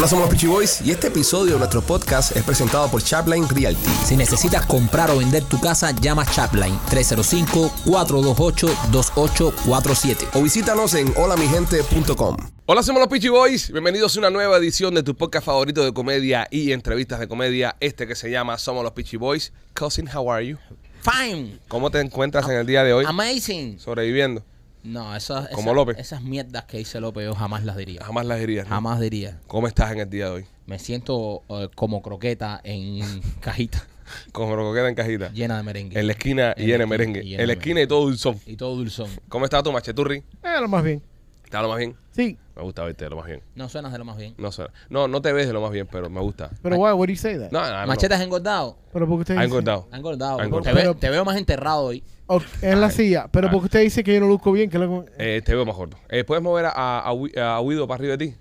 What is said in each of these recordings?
Hola, somos los Peachy Boys y este episodio de nuestro podcast es presentado por Chapline Realty. Si necesitas comprar o vender tu casa, llama Chapline 305-428-2847. O visítanos en holamigente.com. Hola, somos los Peachy Boys. Bienvenidos a una nueva edición de tu podcast favorito de comedia y entrevistas de comedia, este que se llama Somos los Peachy Boys. Cousin, how are you? Fine. ¿Cómo te encuentras en el día de hoy? Amazing. Sobreviviendo. No, esas, Como esas- López. esas mierdas que dice López yo jamás las diría. Jamás las dirías. ¿no? Jamás diría. ¿Cómo estás en el día de hoy? Me siento eh, como croqueta en cajita Como queda en cajita. llena de merengue. En la esquina En y en la el merengue. en la el esquina y todo dulzón. Y todo dulzón. ¿Cómo está tu macheturri? Eh, lo más bien. ¿Está lo más bien? Sí. Me gusta verte de lo más bien. No suenas de lo más bien. No sé. No, no te ves de lo más bien, pero me gusta. Pero why would you say that? No, no, no. Machete has engordado. Pero porque usted Ha dice... engordado. Ha engordado. Ha engordado. Te, ve- Pero- te veo más enterrado hoy. Ok, en la silla. Pero porque usted dice que yo no luzco bien. Que lo... Eh, te veo más gordo. Eh, ¿Puedes mover a, a, a Wi- a Guido para arriba de ti?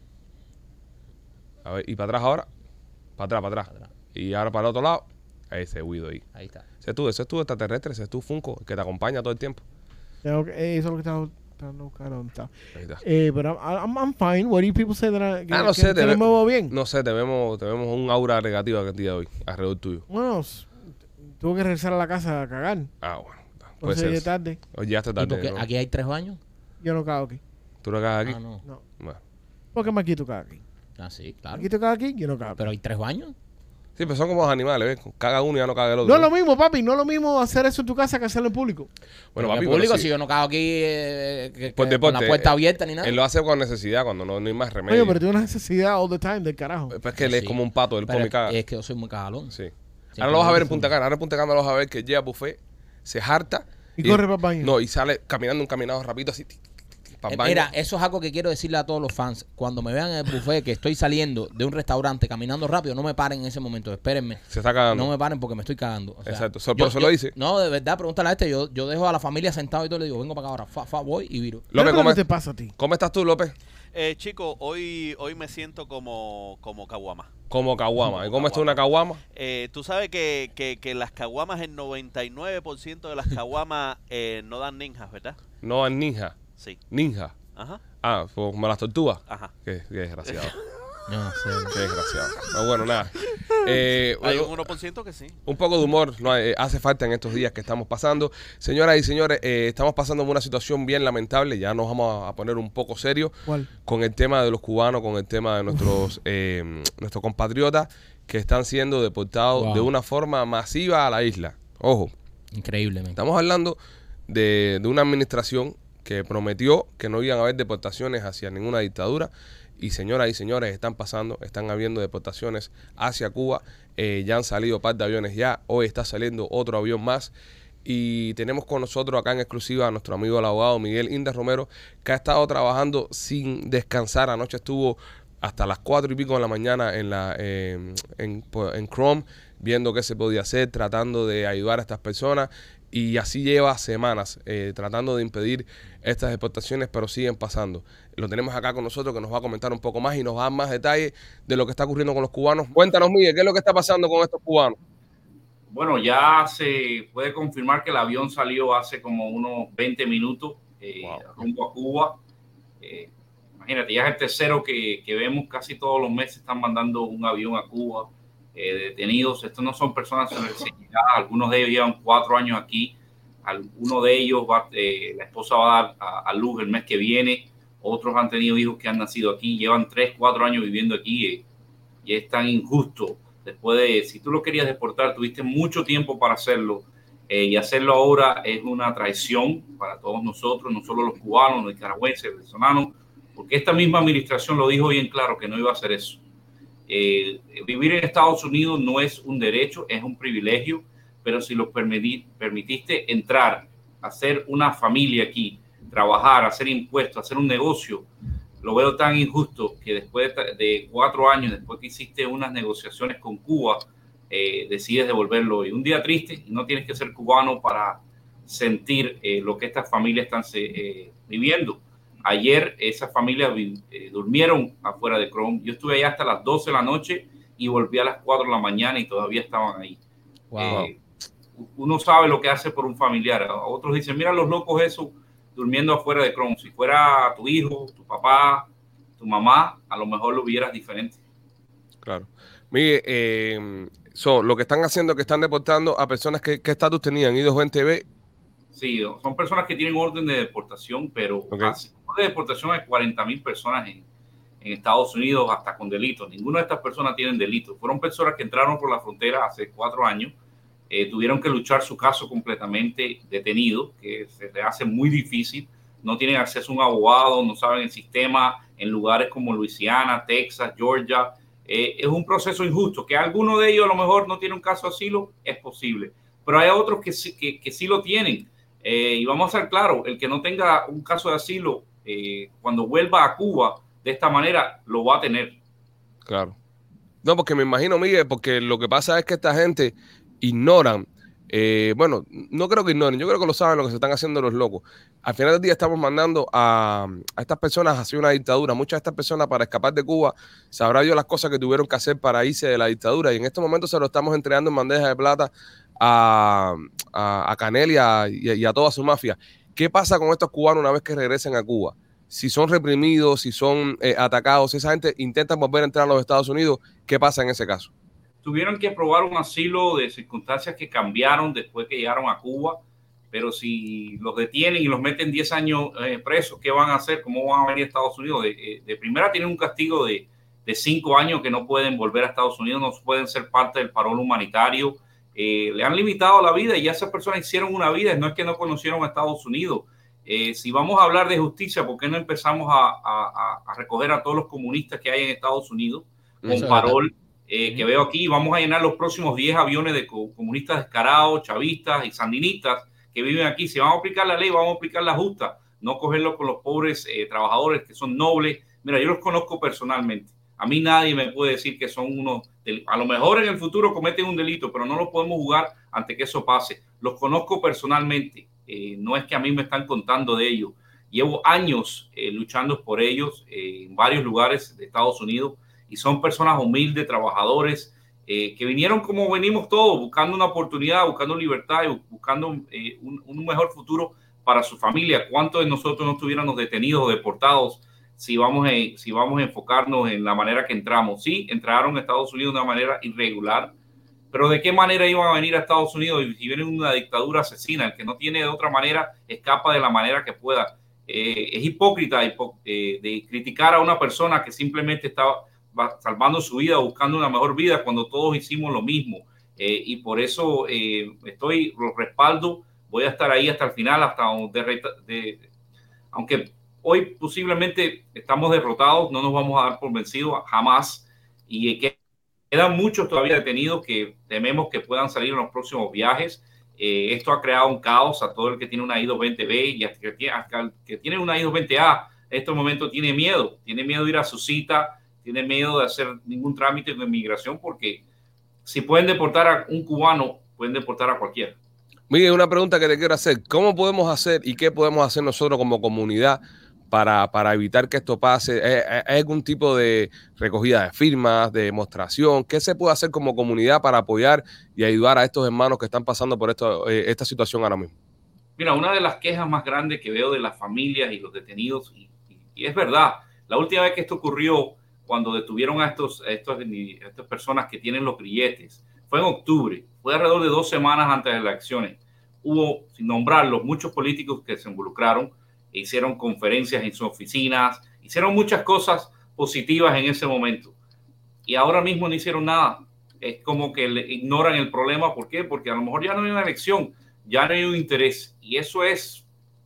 A ver, y para atrás ahora. Para atrás, para atrás. Y ahora para el otro lado. Ese Guido ahí. Ahí está. Ese es tú, ese es tú extraterrestre, ese es tú Funko, el que te acompaña todo el tiempo. Tengo que- eh, eso es lo que estaba tratando de buscar. ¿dónde está? Ahí está. Eh, pero I'm, I'm, I'm fine. What do you people say that I, que, Ah, no que- sé, que te me veo bien? No sé, te vemos, te vemos un aura negativa que el día de hoy, alrededor tuyo. Bueno, tuve que regresar a la casa a cagar. Ah, bueno. Puede Entonces ser. tarde. O llegaste ¿Y tarde. porque ¿no? aquí hay tres baños? Yo no cago aquí. ¿Tú no cagas aquí? Ah, no. No. Bueno. ¿Por qué Marquito caga aquí? Ah, sí, claro. Marquito caga aquí, yo no cago. Pero hay tres baños. Sí, pero son como los animales, ¿ves? Caga uno y ya no caga el otro. no es lo mismo, papi. No es lo mismo hacer eso en tu casa que hacerlo en público. Bueno, papi, pero público, sí. si yo no cago aquí eh, que- Por que deporte, con la puerta eh, abierta ni nada. Él lo hace con necesidad, cuando no, no hay más remedio. Oye, pero tiene una necesidad all the time del carajo. Pues es que él es Sí. como un pato, él Pero come caga. Es que yo soy muy cagalón. Sí. Sí, ahora lo vas a ver en. Punta Cana. Ahora en Punta Cana lo vas a ver que llega a buffet, se harta. Y corre para el baño. No, y sale caminando un caminado rapidito así. Para Eh. Mira, eso es algo que quiero decirle a todos los fans. Cuando me vean en el buffet que estoy saliendo de un restaurante caminando rápido, no me paren en ese momento. Espérenme. se está cagando. No me paren porque me estoy cagando. O sea, Exacto. So- por eso lo dice. No, de verdad, pregúntale a este. Yo, yo dejo a la familia sentado y todo le digo, vengo para acá ahora. Fa, fa, voy y viro. López, ¿Qué es lo ¿cómo, te pasa a ti? cómo estás tú, López? Eh, chico, hoy, hoy me siento como, como caguama. Como caguama. ¿Y cómo está una caguama? Eh, Tú sabes que, que, que las caguamas, el 99% de las caguamas eh, no dan ninjas, ¿verdad? No es ninja. Sí. Ninja. Ajá, Ah, como las tortugas. ajá. Qué, qué desgraciado. Yo no sé. Qué desgraciado. No, bueno, nada. Eh, Hay un 1% que sí. Un poco de humor no, eh, hace falta en estos días que estamos pasando. Señoras y señores, eh, estamos pasando por una situación bien lamentable. Ya nos vamos a poner un poco serios ¿Cuál? con el tema de los cubanos, con el tema de nuestros, eh, nuestros compatriotas que están siendo deportados Wow. de una forma masiva a la isla. Ojo, Increíble, men. estamos hablando de, de una administración que prometió que no iban a haber deportaciones hacia ninguna dictadura. Y señoras y señores, están pasando, están habiendo deportaciones hacia Cuba. Eh, ya han salido par de aviones ya. Hoy está saliendo otro avión más. Y tenemos con nosotros acá en exclusiva a nuestro amigo el abogado Miguel Inda Romero, que ha estado trabajando sin descansar. Anoche estuvo hasta las cuatro y pico de la mañana en, la, eh, en, en Chrome, viendo qué se podía hacer, tratando de ayudar a estas personas. Y así lleva semanas eh, tratando de impedir estas deportaciones, pero siguen pasando. Lo tenemos acá con nosotros que nos va a comentar un poco más y nos va a dar más detalles de lo que está ocurriendo con los cubanos. Cuéntanos, Miguel, ¿qué es lo que está pasando con estos cubanos? Bueno, ya se puede confirmar que el avión salió hace como unos 20 minutos eh, Wow. rumbo a Cuba. Eh, imagínate, ya es el tercero que, que vemos casi todos los meses están mandando un avión a Cuba eh, detenidos. Estos no son personas señaladas, algunos de ellos llevan cuatro años aquí. Alguno de ellos, va, eh, la esposa va a dar a, luz el mes que viene. Otros han tenido hijos que han nacido aquí, llevan tres, cuatro años viviendo aquí eh, y es tan injusto después de, si tú lo querías deportar, tuviste mucho tiempo para hacerlo eh, y hacerlo ahora es una traición para todos nosotros, no solo los cubanos, los nicaragüenses, venezolanos, porque esta misma administración lo dijo bien claro que no iba a hacer eso. Eh, vivir en Estados Unidos no es un derecho, es un privilegio, pero si lo permitiste entrar, hacer una familia aquí, trabajar, hacer impuestos, hacer un negocio, lo veo tan injusto que después de, cuatro años, después que hiciste unas negociaciones con Cuba, eh, decides devolverlo. Y un día triste, y no tienes que ser cubano para sentir eh, lo que estas familias están eh, viviendo. Ayer esas familias eh, durmieron afuera de Chrome. Yo estuve allá hasta las 12 de la noche y volví a las 4 de la mañana y todavía estaban ahí. Wow. Eh, uno sabe lo que hace por un familiar. Otros dicen, mira los locos eso durmiendo afuera de Chrome. Si fuera tu hijo, tu papá, tu mamá, a lo mejor lo vieras diferente. Claro. Mire, eh, so, lo que están haciendo es que están deportando a personas que, ¿qué estatus tenían? Idos en TV. Sí, son personas que tienen orden de deportación, pero de deportación hay 40 mil personas en, en Estados Unidos hasta con delitos. Ninguna de estas personas tienen delitos. Fueron personas que entraron por la frontera hace cuatro años, eh, tuvieron que luchar su caso completamente detenido, que se le hace muy difícil. No tienen acceso a un abogado, no saben el sistema en lugares como Luisiana, Texas, Georgia. Eh, es un proceso injusto. Que alguno de ellos a lo mejor no tiene un caso de asilo, es posible. Pero hay otros que sí, que, que sí lo tienen. Eh, y vamos a ser claros, el que no tenga un caso de asilo, eh, cuando vuelva a Cuba de esta manera, lo va a tener. Claro. No, porque me imagino, Miguel, porque lo que pasa es que esta gente ignoran, eh, bueno, no creo que ignoren, yo creo que lo saben lo que se están haciendo los locos. Al final del día estamos mandando a, estas personas hacia una dictadura. Muchas de estas personas para escapar de Cuba sabrá Dios las cosas que tuvieron que hacer para irse de la dictadura y en este momento se lo estamos entregando en bandeja de plata a, a, a Canel y y a toda su mafia. ¿Qué pasa con estos cubanos una vez que regresen a Cuba? Si son reprimidos, si son eh, atacados, si esa gente intenta volver a entrar a los Estados Unidos, ¿qué pasa en ese caso? Tuvieron que aprobar un asilo de circunstancias que cambiaron después que llegaron a Cuba, pero si los detienen y los meten 10 años eh, presos, ¿qué van a hacer? ¿Cómo van a venir a Estados Unidos? De, eh, de primera tienen un castigo de, de cinco años que no pueden volver a Estados Unidos, no pueden ser parte del parol humanitario. Eh, le han limitado la vida y ya esas personas hicieron una vida, no es que no conocieron a Estados Unidos. Eh, si vamos a hablar de justicia, ¿por qué no empezamos a, a- a recoger a todos los comunistas que hay en Estados Unidos con Eso parol? eh, que veo aquí, vamos a llenar los próximos 10 aviones de co- comunistas descarados, chavistas y sandinistas que viven aquí. Si vamos a aplicar la ley, vamos a aplicar la justa, no cogerlo con los pobres eh, trabajadores que son nobles. Mira, yo los conozco personalmente. A mí nadie me puede decir que son unos, a lo mejor en el futuro cometen un delito, pero no los podemos jugar ante que eso pase. Los conozco personalmente. Eh, no es que a mí me están contando de ellos. Llevo años eh, luchando por ellos eh, en varios lugares de Estados Unidos y son personas humildes, trabajadores, que vinieron como venimos todos, buscando una oportunidad, buscando libertad y buscando un, un mejor futuro para su familia. ¿Cuántos de nosotros no estuviéramos detenidos o deportados si vamos, a, si vamos a enfocarnos en la manera que entramos? Sí, entraron a Estados Unidos de una manera irregular, pero ¿de qué manera iban a venir a Estados Unidos si vienen una dictadura asesina? El que no tiene de otra manera escapa de la manera que pueda. Eh, es hipócrita eh, de criticar a una persona que simplemente estaba va- salvando su vida, buscando una mejor vida, cuando todos hicimos lo mismo. Eh, y por eso eh, estoy, lo respaldo, voy a estar ahí hasta el final, hasta donde, de- aunque hoy posiblemente estamos derrotados, no nos vamos a dar por vencidos jamás. Y que quedan muchos todavía detenidos que tememos que puedan salir en los próximos viajes. Eh, esto ha creado un caos a todo el que tiene una I-220B y hasta que hasta el que tiene una I-220A. En este momento tiene miedo, tiene miedo de ir a su cita, tiene miedo de hacer ningún trámite de inmigración porque si pueden deportar a un cubano, pueden deportar a cualquiera. Miguel, una pregunta que te quiero hacer. ¿Cómo podemos hacer y qué podemos hacer nosotros como comunidad para, para evitar que esto pase? ¿Hay, hay- hay algún tipo de recogida de firmas, de demostración? ¿Qué se puede hacer como comunidad para apoyar y ayudar a estos hermanos que están pasando por esto, eh, esta situación ahora mismo? Mira, una de las quejas más grandes que veo de las familias y los detenidos, y, es verdad, la última vez que esto ocurrió, cuando detuvieron a, estos, a, estos, a estas personas que tienen los grilletes, fue en octubre, fue alrededor de dos semanas antes de las elecciones. Hubo, sin nombrarlos, muchos políticos que se involucraron, hicieron conferencias en sus oficinas, hicieron muchas cosas positivas en ese momento. Y ahora mismo no hicieron nada. Es como que le ignoran el problema. ¿Por qué? Porque a lo mejor ya no hay una elección ya no hay un interés. Y eso es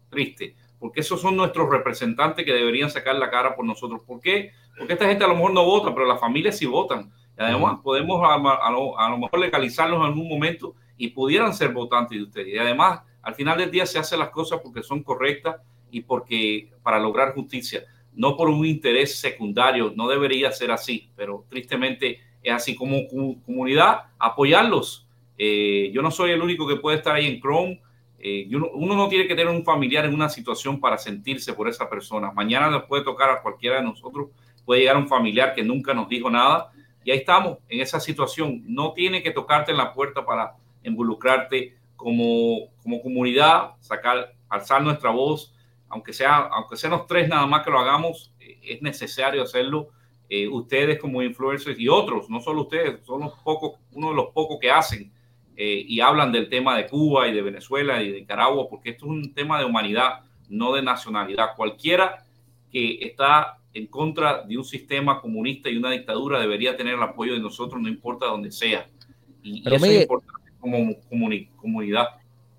triste, porque esos son nuestros representantes que deberían sacar la cara por nosotros. ¿Por qué? Porque esta gente a lo mejor no vota, pero las familias sí votan. Y además podemos a, a lo, a lo mejor legalizarlos en algún momento y pudieran ser votantes de ustedes. Y además, al final del día se hacen las cosas porque son correctas y porque para lograr justicia, no por un interés secundario, no debería ser así, pero tristemente es así como comunidad, apoyarlos. Eh, yo no soy el único que puede estar ahí en Chrome. Eh, uno, uno no tiene que tener un familiar en una situación para sentirse por esa persona. Mañana nos puede tocar a cualquiera de nosotros, puede llegar un familiar que nunca nos dijo nada y ahí estamos en esa situación. No tiene que tocarte en la puerta para involucrarte como, como comunidad, sacar, alzar nuestra voz, aunque sea, aunque sean los tres nada más que lo hagamos, eh, es necesario hacerlo. eh, ustedes como influencers y otros, no solo ustedes, son los pocos, uno de los pocos que hacen eh, y hablan del tema de Cuba y de Venezuela y de Nicaragua, porque esto es un tema de humanidad, no de nacionalidad. Cualquiera que está en contra de un sistema comunista y una dictadura debería tener el apoyo de nosotros, no importa donde sea. Y, Pero eso Miguel- es importante como comuni- comunidad.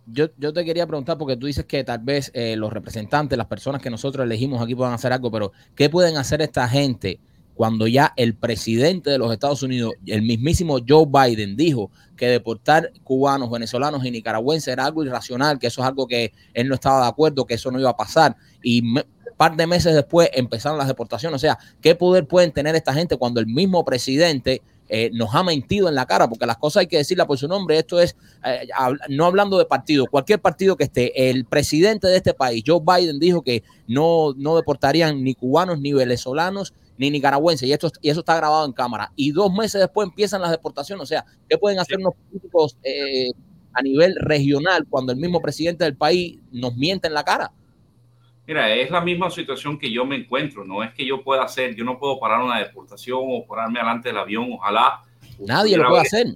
Yo, yo te quería preguntar, porque tú dices que tal vez eh, los representantes, las personas que nosotros elegimos aquí puedan hacer algo, pero ¿qué pueden hacer esta gente cuando ya el presidente de los Estados Unidos, el mismísimo Joe Biden, dijo que deportar cubanos, venezolanos y nicaragüenses era algo irracional, que eso es algo que él no estaba de acuerdo, que eso no iba a pasar? Y me- par de meses después empezaron las deportaciones. O sea, ¿qué poder pueden tener esta gente cuando el mismo presidente eh, nos ha mentido en la cara? Porque las cosas hay que decirlas por su nombre. Esto es eh, hab- no hablando de partido, cualquier partido que esté, el presidente de este país, Joe Biden, dijo que no, no deportarían ni cubanos, ni venezolanos, ni nicaragüenses, y, esto, y eso está grabado en cámara. Y dos meses después empiezan las deportaciones. O sea, ¿qué pueden hacer unos políticos eh, a nivel regional cuando el mismo presidente del país nos miente en la cara? Mira, es la misma situación que yo me encuentro. No es que yo pueda hacer, yo no puedo parar una deportación o pararme delante del avión. Ojalá. Nadie lo puede hacer.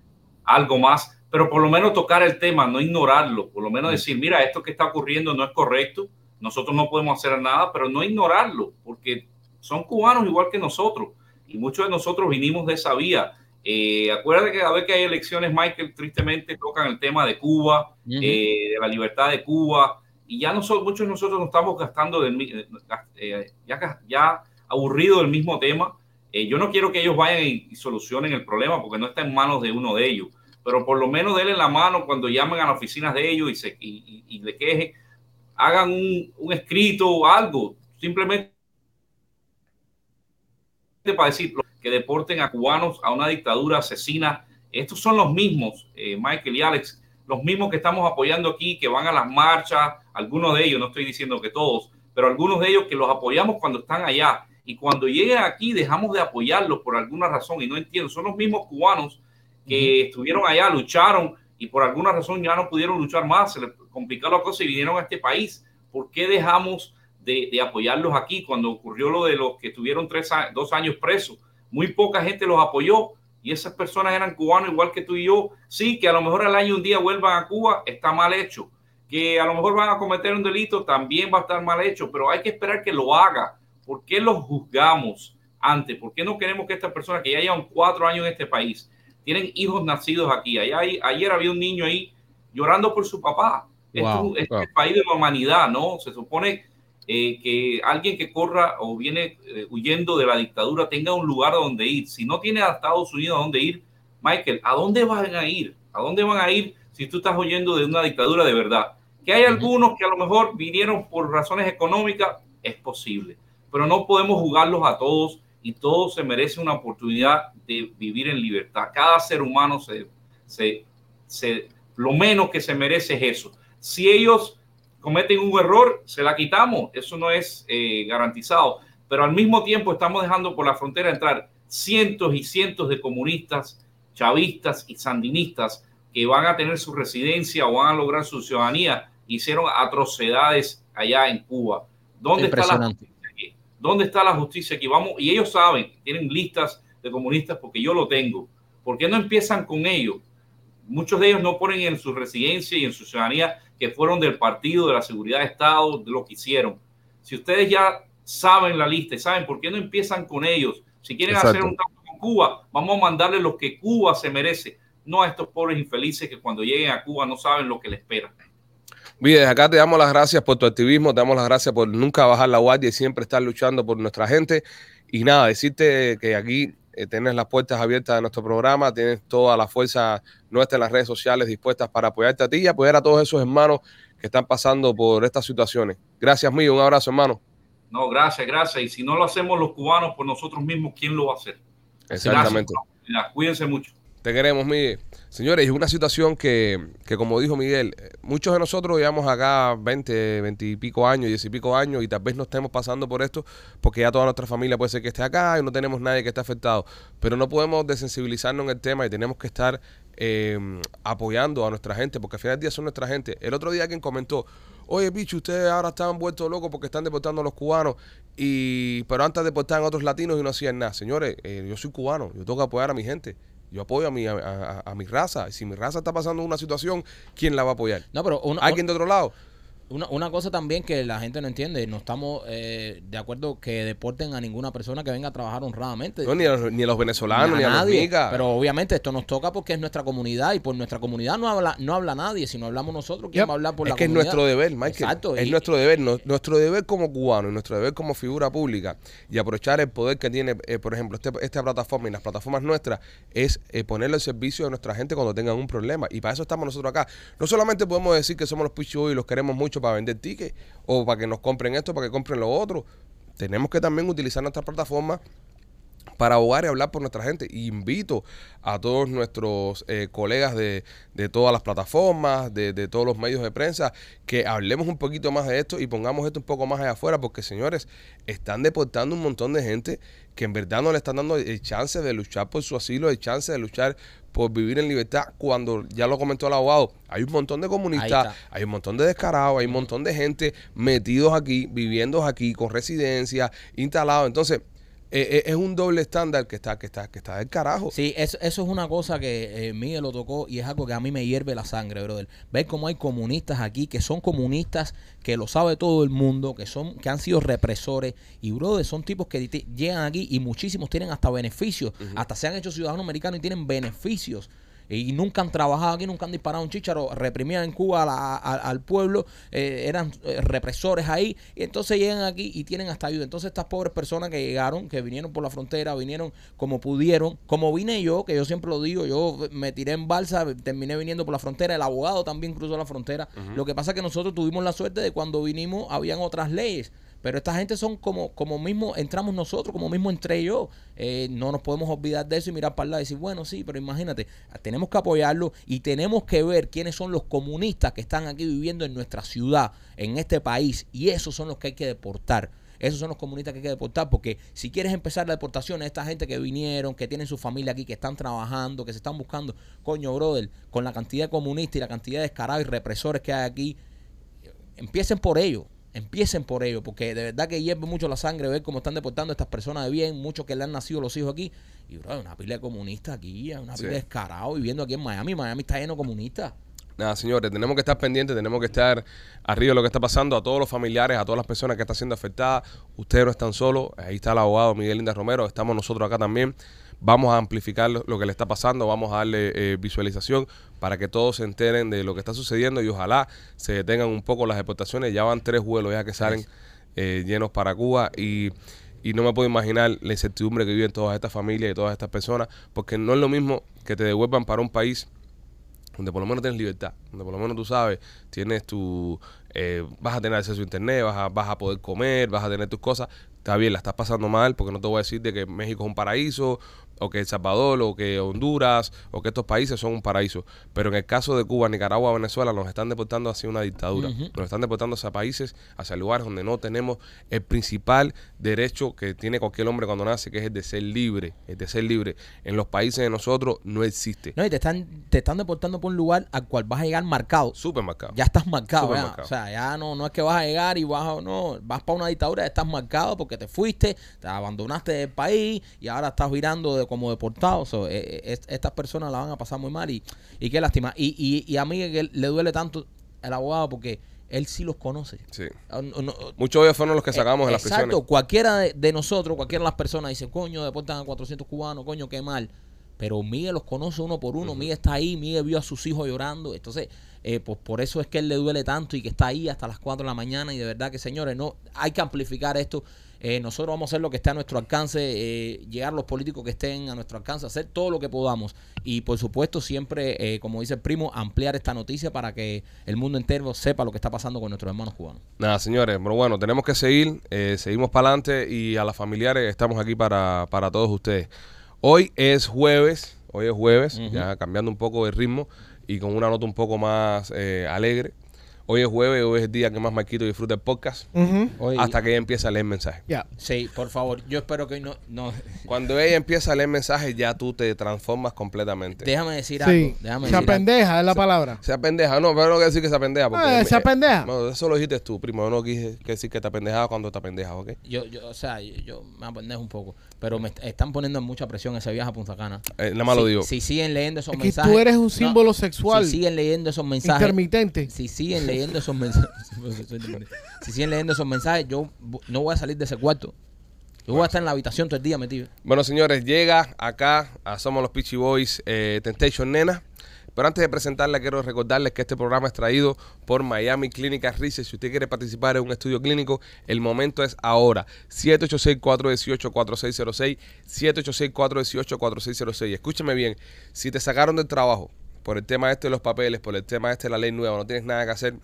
Algo más, pero por lo menos tocar el tema, no ignorarlo. Por lo menos decir, mira, esto que está ocurriendo no es correcto. Nosotros no podemos hacer nada, pero no ignorarlo, porque son cubanos igual que nosotros. Y muchos de nosotros vinimos de esa vía. Eh, acuérdate que cada vez que hay elecciones, Michael, tristemente tocan el tema de Cuba, eh, de la libertad de Cuba, y ya nosotros, muchos de nosotros nos estamos gastando del, eh, eh, ya, aburrido del mismo tema. Eh, yo no quiero que ellos vayan y, y solucionen el problema porque no está en manos de uno de ellos, pero por lo menos denle la mano cuando llamen a las oficinas de ellos y, se, y, y- y le quejen, hagan un, un escrito o algo, simplemente para decir que deporten a cubanos a una dictadura asesina. Estos son los mismos, eh, Michael y Alex, los mismos que estamos apoyando aquí, que van a las marchas, algunos de ellos, no estoy diciendo que todos, pero algunos de ellos que los apoyamos cuando están allá. Y cuando lleguen aquí dejamos de apoyarlos por alguna razón y no entiendo. Son los mismos cubanos que estuvieron allá, lucharon y por alguna razón ya no pudieron luchar más, se les complicó la cosa y vinieron a este país. ¿Por qué dejamos de, de apoyarlos aquí cuando ocurrió lo de los que estuvieron tres, dos años presos? Muy poca gente los apoyó y esas personas eran cubanos igual que tú y yo. Sí, que a lo mejor al año un día vuelvan a Cuba, está mal hecho. Que a lo mejor van a cometer un delito, también va a estar mal hecho, pero hay que esperar que lo haga. ¿Por qué los juzgamos antes? ¿Por qué no queremos que estas personas que ya llevan cuatro años en este país, tienen hijos nacidos aquí? Allá ayer había un niño ahí llorando por su papá. Esto Wow. es el país de la humanidad, ¿no? Se supone eh, que alguien que corra o viene eh, huyendo de la dictadura tenga un lugar donde ir. Si no tiene a Estados Unidos a dónde ir, Michael, ¿a dónde van a ir? ¿A dónde van a ir si tú estás huyendo de una dictadura de verdad? Que hay algunos que a lo mejor vinieron por razones económicas, es posible, pero no podemos jugarlos a todos y todos se merecen una oportunidad de vivir en libertad. Cada ser humano se, se, se- lo menos que se merece es eso. Si ellos cometen un error, se la quitamos, eso no es eh, garantizado, pero al mismo tiempo estamos dejando por la frontera entrar cientos y cientos de comunistas, chavistas y sandinistas que van a tener su residencia o van a lograr su ciudadanía, hicieron atrocidades allá en Cuba. ¿Dónde está la justicia aquí? ¿Dónde está la justicia aquí? Vamos, y ellos saben, tienen listas de comunistas porque yo lo tengo. ¿Por qué no empiezan con ellos? Muchos de ellos no ponen en su residencia y en su ciudadanía que fueron del partido, de la seguridad de Estado, de lo que hicieron. Si ustedes ya saben la lista y saben por qué no empiezan con ellos, si quieren Exacto. hacer un trato con Cuba, vamos a mandarle lo que Cuba se merece, no a estos pobres infelices que cuando lleguen a Cuba no saben lo que les espera. Mire, desde acá te damos las gracias por tu activismo, te damos las gracias por nunca bajar la guardia y siempre estar luchando por nuestra gente. Y nada, decirte que aquí eh, tienes las puertas abiertas de nuestro programa, tienes toda la fuerza nuestra en las redes sociales dispuestas para apoyarte a ti y apoyar a todos esos hermanos que están pasando por estas situaciones. Gracias, mío, un abrazo, hermano. No, gracias, gracias. Y si no lo hacemos los cubanos por nosotros mismos, ¿quién lo va a hacer? Exactamente. Gracias. Cuídense mucho. Te queremos, Miguel. Señores, es una situación que, que, como dijo Miguel, eh, muchos de nosotros llevamos acá 20, 20 y pico años, 10 y pico años y tal vez no estemos pasando por esto porque ya toda nuestra familia puede ser que esté acá y no tenemos nadie que esté afectado. Pero no podemos desensibilizarnos en el tema y tenemos que estar eh, apoyando a nuestra gente porque al final del día son nuestra gente. El otro día quien comentó, oye, bicho, ustedes ahora están vueltos locos porque están deportando a los cubanos, y pero antes deportaban a otros latinos y no hacían nada. Señores, eh, yo soy cubano, yo tengo que apoyar a mi gente. Yo apoyo a mi, a, a- a mi raza. Y si mi raza está pasando una situación, ¿quién la va a apoyar? No, pero ¿Alguien de otro lado? Una, una cosa también que la gente no entiende, no estamos eh, de acuerdo que deporten a ninguna persona que venga a trabajar honradamente. No, ni, a los, ni a los venezolanos, ni a, los nadie. micas. Pero obviamente esto nos toca porque es nuestra comunidad y por nuestra comunidad no habla no habla nadie, si no hablamos nosotros, ¿quién Yep. va a hablar por es la que es comunidad? nuestro deber, Michael. Exacto, Es y- nuestro deber, no- nuestro deber como cubano y nuestro deber como figura pública y aprovechar el poder que tiene, eh, por ejemplo, este- esta plataforma y las plataformas nuestras es eh, ponerle al servicio de nuestra gente cuando tengan un problema. Y para eso estamos nosotros acá. No solamente podemos decir que somos los pichos y los queremos mucho para vender tickets o para que nos compren esto, para que compren lo otro. Tenemos que también utilizar nuestras plataformas para abogar y hablar por nuestra gente. Y invito a todos nuestros eh, colegas de, de todas las plataformas, de, de todos los medios de prensa, que hablemos un poquito más de esto y pongamos esto un poco más allá afuera, porque señores, están deportando un montón de gente que en verdad no le están dando el chance de luchar por su asilo, el chance de luchar por vivir en libertad, cuando ya lo comentó el abogado, hay un montón de comunistas, hay un montón de descarados, hay un montón de gente metidos aquí, viviendo aquí, con residencia, instalados. Entonces, eh, eh, es un doble estándar que está, que está, que está del carajo. Sí, eso, eso es una cosa que eh, Miguel lo tocó y es algo que a mí me hierve la sangre, brother. Ver cómo hay comunistas aquí que son comunistas, que lo sabe todo el mundo, que son que han sido represores y, brother, son tipos que llegan aquí y muchísimos tienen hasta beneficios, hasta se han hecho ciudadanos americanos y tienen beneficios. Y nunca han trabajado aquí, nunca han disparado un chícharo, reprimían en Cuba a la- a- al pueblo, eh, eran eh, represores ahí, y entonces llegan aquí y tienen hasta ayuda. Entonces estas pobres personas que llegaron, que vinieron por la frontera, vinieron como pudieron, como vine yo, que yo siempre lo digo, yo me tiré en balsa, terminé viniendo por la frontera, el abogado también cruzó la frontera. Lo que pasa es que nosotros tuvimos la suerte de cuando vinimos habían otras leyes. Pero esta gente son como, como mismo entramos nosotros, como mismo entré yo. Eh, no nos podemos olvidar de eso y mirar para el lado y decir, bueno, sí, pero imagínate, tenemos que apoyarlo y tenemos que ver quiénes son los comunistas que están aquí viviendo en nuestra ciudad, en este país, y esos son los que hay que deportar. Esos son los comunistas que hay que deportar, porque si quieres empezar la deportación, esta gente que vinieron, que tienen su familia aquí, que están trabajando, que se están buscando, coño, brother, con la cantidad de comunistas y la cantidad de descarados y represores que hay aquí, empiecen por ello. Empiecen por ello, porque de verdad que hierve mucho la sangre ver cómo están deportando a estas personas de bien, muchos que le han nacido los hijos aquí. Y, bro, hay una pila de comunistas aquí, hay una Sí. pila de descarados viviendo aquí en Miami. Miami está lleno de comunistas. Nada, señores, tenemos que estar pendientes, tenemos que estar arriba de lo que está pasando, a todos los familiares, a todas las personas que están siendo afectadas. Ustedes no están solos, ahí está el abogado Miguel Linda Romero, estamos nosotros acá también. Vamos a amplificar lo, lo que le está pasando, vamos a darle eh, visualización para que todos se enteren de lo que está sucediendo y ojalá se detengan un poco las deportaciones. Ya van tres vuelos ya que salen eh, llenos para Cuba y, y no me puedo imaginar la incertidumbre que viven todas estas familias y todas estas personas, porque no es lo mismo que te devuelvan para un país donde por lo menos tienes libertad, donde por lo menos tú sabes, tienes tu, eh, vas a tener acceso a internet, vas a, vas a poder comer, vas a tener tus cosas, está bien, la estás pasando mal, porque no te voy a decir de que México es un paraíso, o que El Salvador, o que Honduras, o que estos países son un paraíso, pero en el caso de Cuba, Nicaragua, Venezuela, nos están deportando hacia una dictadura, nos están deportando hacia países, hacia lugares donde no tenemos el principal derecho que tiene cualquier hombre cuando nace, que es el de ser libre, el de ser libre. En los países de nosotros no existe. No, y te están, te están deportando por un lugar al cual vas a llegar marcado. Ya estás marcado, Súper ya. marcado. O sea, ya no, no es que vas a llegar y vas a, no, vas para una dictadura, ya estás marcado porque te fuiste, te abandonaste del país y ahora estás virando de, como deportado. So, eh, eh, es- estas personas la van a pasar muy mal y, y qué lástima. Y, y, y a mí le duele tanto el abogado porque él sí los conoce. Sí. Ah, no- no- Muchos de ellos fueron los que sacamos de las Exacto, prisiones. cualquiera de, de nosotros, cualquiera de las personas dice, coño, deportan a 400 cubanos, coño, qué mal. Pero Miguel los conoce uno por uno, Miguel está ahí, Miguel vio a sus hijos llorando. Entonces, eh, pues por eso es que él le duele tanto y que está ahí hasta las 4 de la mañana. Y de verdad que, señores, no hay que amplificar esto. Eh, nosotros vamos a hacer lo que esté a nuestro alcance, eh, llegar los políticos que estén a nuestro alcance, hacer todo lo que podamos. Y por supuesto, siempre, eh, como dice el primo, ampliar esta noticia para que el mundo entero sepa lo que está pasando con nuestros hermanos cubanos. Nada, señores, pero bueno, tenemos que seguir, eh, seguimos para adelante y a las familiares estamos aquí para, para todos ustedes. Hoy es jueves, hoy es jueves, ya cambiando un poco de ritmo y con una nota un poco más eh, alegre. Hoy es jueves, hoy es el día que más Marquito disfruta el podcast. Ujú. Hoy- Hasta que ella empieza a leer mensajes. Ya. Sí, por favor. Yo espero que hoy no. no Cuando ella empieza a leer mensajes, ya tú te transformas completamente. déjame decir Sí. algo. Déjame Se decir algo. pendeja es la palabra. Sea pendeja, no, pero no quiero decir que sea pendeja. Porque Ah, sea eh, pendeja. No, eso lo dijiste tú, primo. Yo no quise decir que está pendeja cuando está pendeja, ¿ok? Yo, yo, o sea, yo, yo me apendejo un poco, pero me est- están poniendo en mucha presión ese viaje a Punta Cana. Eh, nada más lo digo. Si siguen leyendo esos Es que mensajes. tú eres un no, símbolo sexual Si siguen leyendo esos mensajes. intermitente. Si siguen leyendo esos mensajes. si siguen leyendo esos mensajes, yo no voy a salir de ese cuarto. Yo voy a estar en la habitación todo el día metido. Bueno, señores, llega acá a Somos los Peachy Boys eh, Temptation Nena. Pero antes de presentarla, quiero recordarles que este programa es traído por Miami Clinical Research. Si usted quiere participar en un estudio clínico, el momento es ahora. 786-418-4606. 786-418-4606. Escúchame bien. Si te sacaron del trabajo por el tema este de los papeles, por el tema este de la ley nueva, no tienes nada que hacer,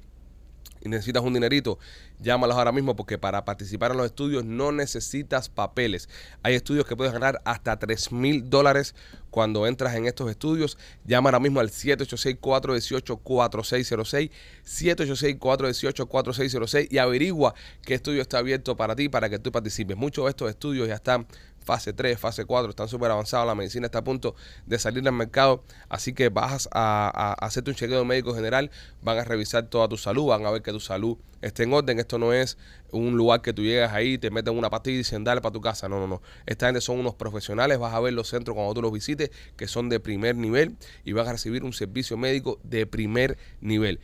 y necesitas un dinerito, llámalos ahora mismo porque para participar en los estudios no necesitas papeles. Hay estudios que puedes ganar hasta 3 mil dólares cuando entras en estos estudios. Llama ahora mismo al 786-418-4606, 786-418-4606 y averigua qué estudio está abierto para ti para que tú participes. Muchos de estos estudios ya están fase 3, fase 4, están súper avanzados, la medicina está a punto de salir al mercado, así que vas a, a- a hacerte un chequeo médico general, van a revisar toda tu salud, van a ver que tu salud esté en orden, esto no es un lugar que tú llegas ahí, te meten una pastilla y dicen dale para tu casa, no, no, no, esta gente son unos profesionales, vas a ver los centros cuando tú los visites, que son de primer nivel y vas a recibir un servicio médico de primer nivel,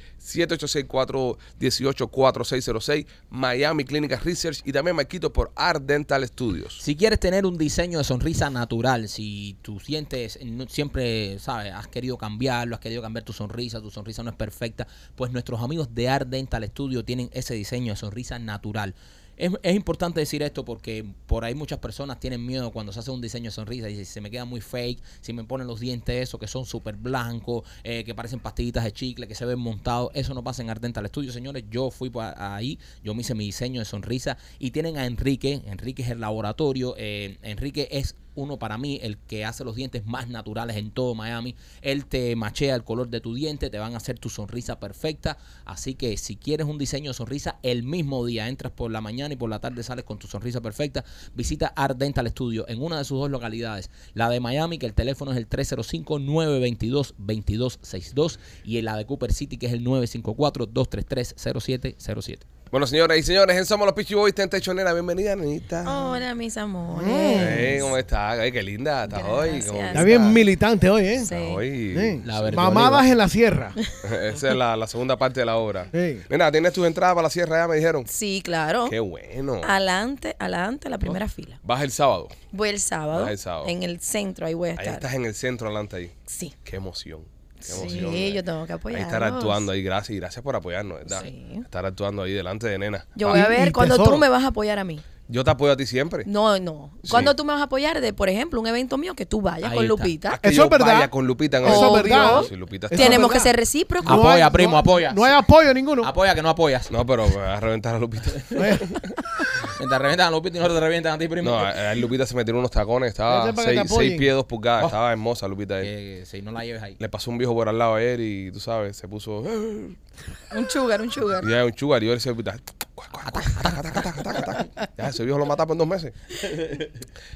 786-418-4606, Miami Clinical Research y también Marquito por Art Dental Studios. Si quieres tener un diseño de sonrisa natural, si tus dientes no- siempre, ¿sabes? Has querido cambiarlo, has querido cambiar tu sonrisa, tu sonrisa no es perfecta, pues nuestros amigos de Art Dental Studio tienen ese diseño de sonrisa natural. Es, es importante decir esto porque por ahí muchas personas tienen miedo cuando se hace un diseño de sonrisa y si se me queda muy fake, si me ponen los dientes esos que son súper blancos, eh, que parecen pastillitas de chicle, que se ven montados, eso no pasa en Art Dental Studio, señores. Yo fui ahí, yo me hice mi diseño de sonrisa y tienen a Enrique, Enrique es el laboratorio, eh, Enrique es uno para mí, el que hace los dientes más naturales en todo Miami. Él te machea el color de tu diente, te van a hacer tu sonrisa perfecta. Así que si quieres un diseño de sonrisa, el mismo día entras por la mañana y por la tarde sales con tu sonrisa perfecta. Visita Art Dental Studio en una de sus dos localidades. La de Miami, que el teléfono es el 305-922-2262 y la de Cooper City, que es el 954-233-0707. Bueno, señoras y señores, en Somos los Peachy Boys, Temptation Nena, bienvenida, nenita. Hola, mis amores. Hey, ¿Cómo estás? Ay, qué linda estás hoy. Gracias. ¿Cómo Está bien militante hoy, ¿eh? Sí. estás hoy? Sí. La. Mamadas en la sierra. Esa es la, la segunda parte de la obra. Sí. Nena, ¿tienes tus entradas para la sierra ya? Me dijeron. Sí, claro. Qué bueno. Adelante, adelante, la primera fila. Vas el sábado. Voy el sábado. Vas el sábado. En el centro, ahí voy a Ahí estar. estás en el centro, adelante ahí. Sí. Qué emoción. Qué Sí, emoción. eh. yo tengo que apoyar. estar actuando ahí, gracias. Y gracias por apoyarnos, ¿verdad? Sí. Estar actuando ahí delante de nena. Yo Ah, voy a ver cuando tú me vas a apoyar a mí. Yo te apoyo a ti siempre. No, no. Sí. Cuando tú me vas a apoyar de, por ejemplo, un evento mío que tú vayas Ahí con está. Lupita. Que Eso yo es verdad. vaya con Lupita en Eso el- es verdad. Lupita está- Tenemos que ser recíprocos. Apoya, hay- primo, apoya. No hay apoyo ninguno. Apoya que no apoyas. No, pero me vas a reventar a Lupita. Mientras revientan a Lupita y no te revientan a ti, primo. No, a, a Lupita se metió en unos tacones. Estaba Vete para que te 6 apoyen. pies 2 pulgadas. Oh. Estaba hermosa Lupita. ahí. Que si no la lleves ahí. Le pasó un viejo por al lado ayer y tú sabes, se puso. Un sugar, un sugar. Y ya un chugar y yo le decía, "Lupita, Ya, ese viejo lo mataba en dos meses.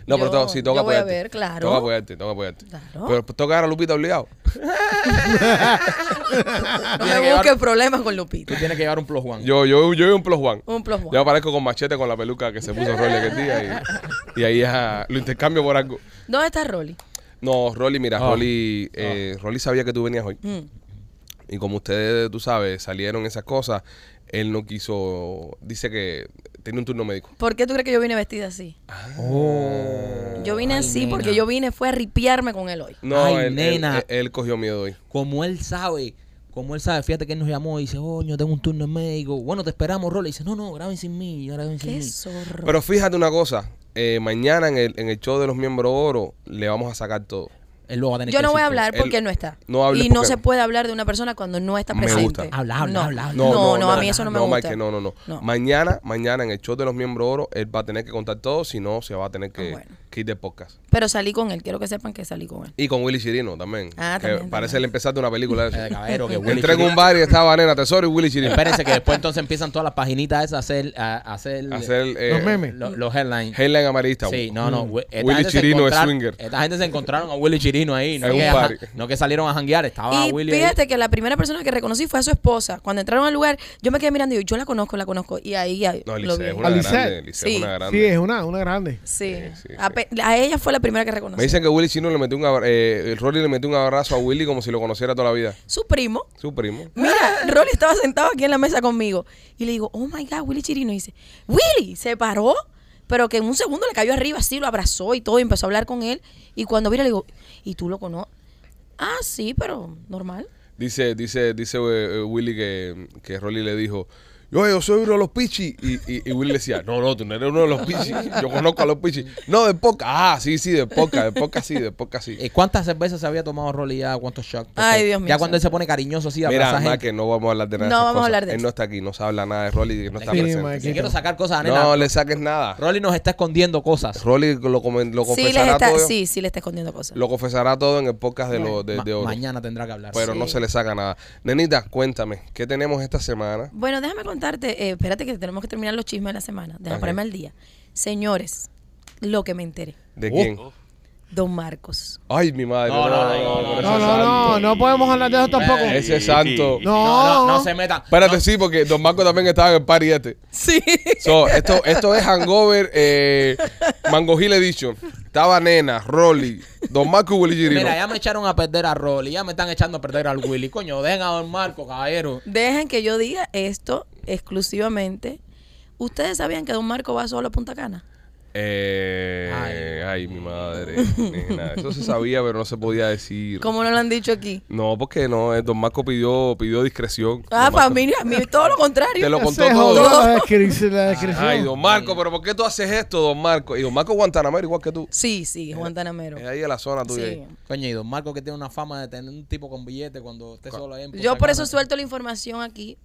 No, pero tengo- sí, tengo que yo voy a apoyarte. ver, claro. Tengo que apoyarte, tengo que apoyarte. Claro. Pero tengo que dar a Lupita obligado. No me busques problemas con Tú Lupita. tienes que llevar un plus one. Yo, yo, yo un plus one. Un plus one. Yo aparezco con machete con la peluca que se puso Rolly aquel día y, y ahí ya lo intercambio por algo. ¿Dónde está Rolly? No, Rolly, mira, Ah. Rolly, eh, Rolly sabía que tú venías hoy. Mm. Y como ustedes, tú sabes, salieron esas cosas, él no quiso, dice que tenía un turno médico. ¿Por qué tú crees que yo vine vestida así? Oh. Yo vine Ay, así nena. porque yo vine fue a ripiarme con él hoy. No, Ay, él, nena. él- él cogió miedo hoy. Como él sabe, como él sabe, fíjate que él nos llamó y dice, oño, tengo un turno en médico. Bueno, te esperamos, Rolly. Y dice, no, no, graben sin mí, graben sin Qué mí. zorro. Pero fíjate una cosa, eh, mañana en el, en el show de los miembros oro le vamos a sacar todo. Él luego va a tener Yo que no voy a decir hablar porque Él- no está. no hable y no porque- se puede hablar de una persona cuando no está Me presente. gusta. Habla, habla, no. habla, habla. No, no, a mí eso no me gusta. Mike, no, no, no, No. Mañana, mañana en el show de los miembros oro, él va a tener que contar todo, si no, se va a tener que, Ah, bueno. que ir del podcast. Pero salí con él. Quiero que sepan que salí con él. Y con Willy Chirino también. Ah, que también, parece también. el empezar de una película. Eso. Eh, caballero, que Willy Entré en Chirino- un bar y estaba Nena Tesoro y Willy Chirino. Espérense que después entonces empiezan todas las paginitas esas a hacer, a, a hacer, Hacer eh, Los memes. lo- los headlines. Headline amarista. Sí, no, no. Esta Willy gente se Chirino es swinger. Esta gente se encontraron a Willy Chirino ahí. No, que, ajá, no que salieron a janguear, estaba Y Willy ahí. fíjate que la primera persona que reconocí fue a su esposa. Cuando entraron al lugar, yo me quedé mirando y yo, yo la conozco, la conozco. Y ahí ya No, lo vi. es una grande. Alice es Sí. una grande. Sí, es una, una grande. Sí. Sí, sí, A, ella fue la primera que reconocí. Me dicen que Willy Chirino le metió un abra- eh, Rolly le metió un abrazo a Willy como si lo conociera toda la vida. Su primo. Su primo. Mira, Rolly estaba sentado aquí en la mesa conmigo. Y le digo, oh my God, Willy Chirino. Y dice, Willy, se paró. Pero que en un segundo le cayó arriba, así, lo abrazó y todo, y empezó a hablar con él. Y cuando mira, le digo, ¿y tú lo conoces? Ah, sí, pero normal. Dice, dice, dice eh, eh, Willy que, que Rolly le dijo, yo, yo soy uno de los pichis. Y, y, y Willy le decía, no, no, tú no eres uno de los pichis. Yo conozco a los pichis. No, de poca. Ah, sí, sí, de poca, de poca sí, de poca sí. Eh, ¿Cuántas cervezas se había tomado Rolly ya? ¿Cuántos shots? Ay, Dios mío, Ya cuando él se pone cariñoso así, Mira, más gente. que no vamos a hablar de nada. de No esas vamos a hablar de Él eso. no está aquí, no se habla nada de Rolly, que no está Sí, presente. Si quiero sacar cosas, nena. No le saques nada. Rolly nos está escondiendo cosas. Rolly lo, comen- lo Sí, les confesará está, todo. sí, sí le está escondiendo cosas. Lo confesará todo en el podcast de, lo, de, Ma- de oro. mañana tendrá que hablar. Pero no se le saca nada. Nenita, cuéntame, ¿qué tenemos esta semana? Bueno, déjame contarte, eh, espérate que tenemos que terminar los chismes de la semana. Déjame Ok. ponerme al día. Señores, lo que me enteré. ¿De Oh. Don Marcos. Ay, mi madre. No, no, no, no, no, No, no, no, no podemos hablar de eso tampoco. Eh, Ese santo. No, No, no, no se metan. Espérate, sí, porque Don Marco también estaba en el party este. Sí. So, esto, esto es Hangover eh, Mango Hill Edition. Estaba Nena, Rolly, Don Marco y Willy Chirino. Mira, ya me echaron a perder a Rolly, ya me están echando a perder al Willy. Coño, dejen a Don Marco, caballero. Dejen que yo diga esto exclusivamente. ¿Ustedes sabían que Don Marco va solo a Punta Cana? Eh, Ay. ay. mi madre. nena. Eso se sabía, pero no se podía decir. ¿Cómo no lo han dicho aquí? No, porque no. eh, Don Marco pidió, pidió discreción. Ah, Don para Marco- mí, a mí todo lo contrario. Te lo contó todo. jodió la descripción. La descripción. Ay, Don Marco, pero ¿por qué tú haces esto, Don Marco? Y Don Marco Guantanamero igual que tú. Sí, sí, Guantanamero. Es ahí en la zona tuya. Sí. Coño, y Don Marco que tiene una fama de tener un tipo con billete cuando esté solo ahí en Yo por eso suelto la información aquí.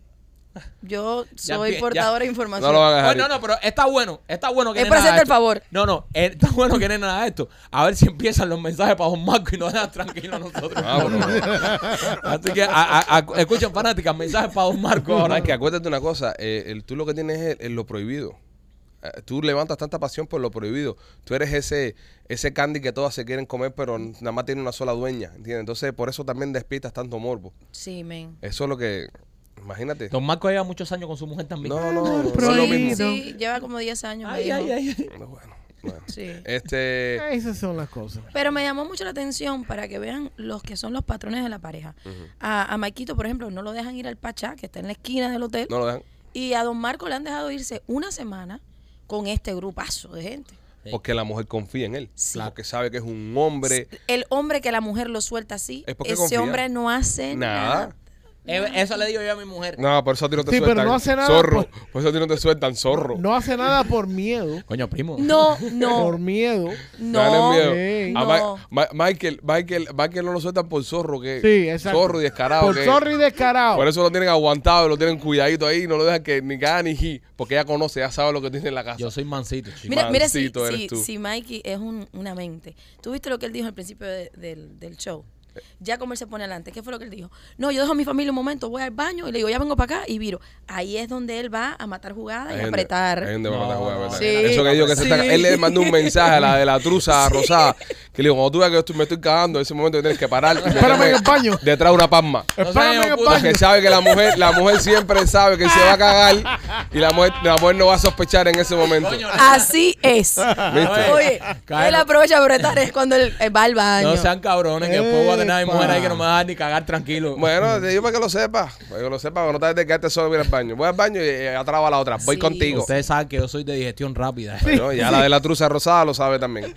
Yo soy ya- portadora de No información. lo van a dejar. No, no, pero está bueno, está bueno que Es para haga hacerte el favor. No, no, eh, está bueno que nena haga esto. A ver si empiezan los mensajes para Don Marco y nos dejan tranquilos a nosotros. Ah, bueno, no. Así que a- a- a- escuchen fanáticas, mensajes para Don Marco Ahora es que acuérdate una cosa, eh, el- tú lo que tienes es, es lo prohibido. Eh, tú levantas tanta pasión por lo prohibido. Tú eres ese ese candy que todas se quieren comer, pero nada más tiene una sola dueña, ¿entiendes? Entonces, por eso también despiertas tanto morbo. Sí, men. Eso es lo que, imagínate. Don Marco lleva muchos años con su mujer también. No, no, no, Sí, lleva como 10 años. Ay, ay, ay. No, Bueno, bueno. Sí. Este, Esas son las cosas. Pero me llamó mucho la atención para que vean los que son los patrones de la pareja. A, a Maikito, por ejemplo, no lo dejan ir al Pachá, que está en la esquina del hotel. no lo dejan. Y a Don Marco le han dejado irse una semana con este grupazo de gente. Sí. Porque la mujer confía en él. Sí. Porque sabe que es un hombre. El hombre que la mujer lo suelta así, Es porque ese confía. hombre no hace Nada. nada. Eh, Eso le digo yo a mi mujer. No, por eso a ti no te Sí, pero sueltan. no hace nada Zorro. por- Por eso a ti no te sueltan, zorro. No hace nada por miedo. Coño, primo. No, no, Por miedo. Dale no. miedo. Sí. A No. Ma- Ma- Michael, Michael, Michael no lo sueltan por zorro, que Sí, exacto. zorro y descarado. Por que- zorro y descarado. Por eso lo tienen aguantado, lo tienen cuidadito ahí, no lo dejan que ni caga ni ji, porque ella conoce, ya sabe lo que tiene en la casa. Yo soy mansito, chico. Mira, mira si, eres si, tú. si Mikey es un- una mente. ¿Tú viste lo que él dijo al principio de- del, del show? Ya como él se pone adelante, ¿qué fue lo que él dijo? No, yo dejo a mi familia un momento, voy al baño y le digo, ya vengo para acá y viro. Ahí es donde él va a matar jugadas y a apretar. ahí donde va a matar jugadas, sí. Eso que digo que se Sí. está- Él le mandó un mensaje a la de la truza rosada, que le digo, cuando tú veas que yo estoy- me estoy cagando, en ese momento tienes que parar Espérame en el baño. detrás de una palma. Espérame en el baño. Porque sabe que la mujer, la mujer siempre sabe que se va a cagar y la mujer, la mujer no va a sospechar en ese momento. Así es. ¿Viste? Oye, él aprovecha a apretar es cuando él, él va al baño. No sean cabrones, que después voy a tener a mi mujer ahí que no me va a dejar ni cagar tranquilo. Bueno, te digo para que lo sepa, para que lo sepa, para no te de quedarte solo ir al baño. Voy al baño y eh, atrás va la otra, voy Sí. contigo. Ustedes saben que yo soy de digestión rápida. Bueno, ya la de la truza rosada lo sabe también.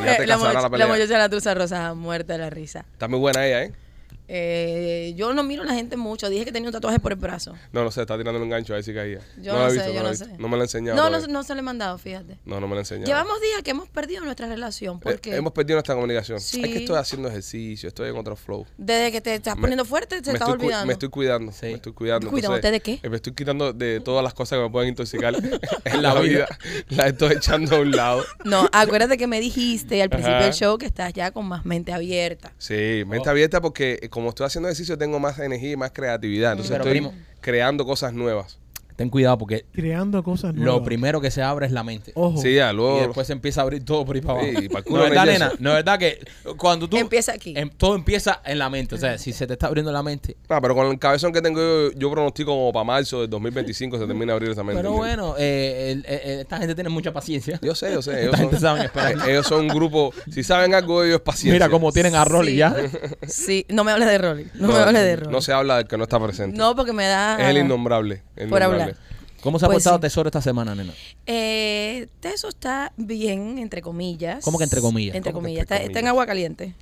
Y ya te la, casará moch- la la pelea. muchacha de la truza rosa muerta de la risa. Está muy buena ella, ¿eh? Eh, yo no miro a la gente mucho. Dije que tenía un tatuaje por el brazo. No, no sé, está tirando un gancho a ver si caía. Yo no he sé, visto, yo no, visto. sé. No me la he enseñado. No, no, todavía. no se le he mandado, fíjate. No, no me la he enseñado. Llevamos días que hemos perdido nuestra relación Eh, porque hemos perdido nuestra comunicación. Sí. Es que estoy haciendo ejercicio, estoy en otro flow. desde que te estás Me- poniendo fuerte te me, estás olvidando. me estoy cuidando, Sí. me estoy cuidando. ¿Cuidándote de qué? eh, Me estoy quitando de todas las cosas que me pueden intoxicar en la vida. Las estoy echando a un lado. No, acuérdate que me dijiste al principio Ajá. del show que estás ya con más mente abierta. Sí, Oh. mente abierta porque eh, como estoy haciendo ejercicio tengo más energía y más creatividad. Entonces Pero, estoy primo. creando cosas nuevas. Ten cuidado porque Creando cosas nuevas. lo primero que se abre es la mente. Ojo. Sí, ya, Y luego... después se empieza a abrir todo por ahí para abajo. Sí, y para el culo no es verdad, nena. No es verdad que cuando tú. Empieza aquí. em- todo empieza en la mente. O sea, si se te está abriendo la mente. Ah, pero con el cabezón que tengo yo, yo pronostico como para marzo del 2025 se termina de abrir esa mente. Pero bueno, eh, el- eh, eh, esta gente tiene mucha paciencia. Yo sé, yo sé. Ellos Esta son, gente sabe esperar. eh, ellos son un grupo... Si saben algo, ellos es paciencia. Mira cómo tienen a Rolly Sí. ya. Sí, no me hables de Rolly. No, me hables de Rolly. No se habla del que no está presente. No, porque me da. Es el innombrable. el Por innombrable. hablar. ¿Cómo se ha Pues portado sí. Tesoro esta semana, nena? Eh, eso está bien, entre comillas. ¿Cómo que entre comillas? Entre ¿Cómo que comillas. entre Está, está en agua caliente.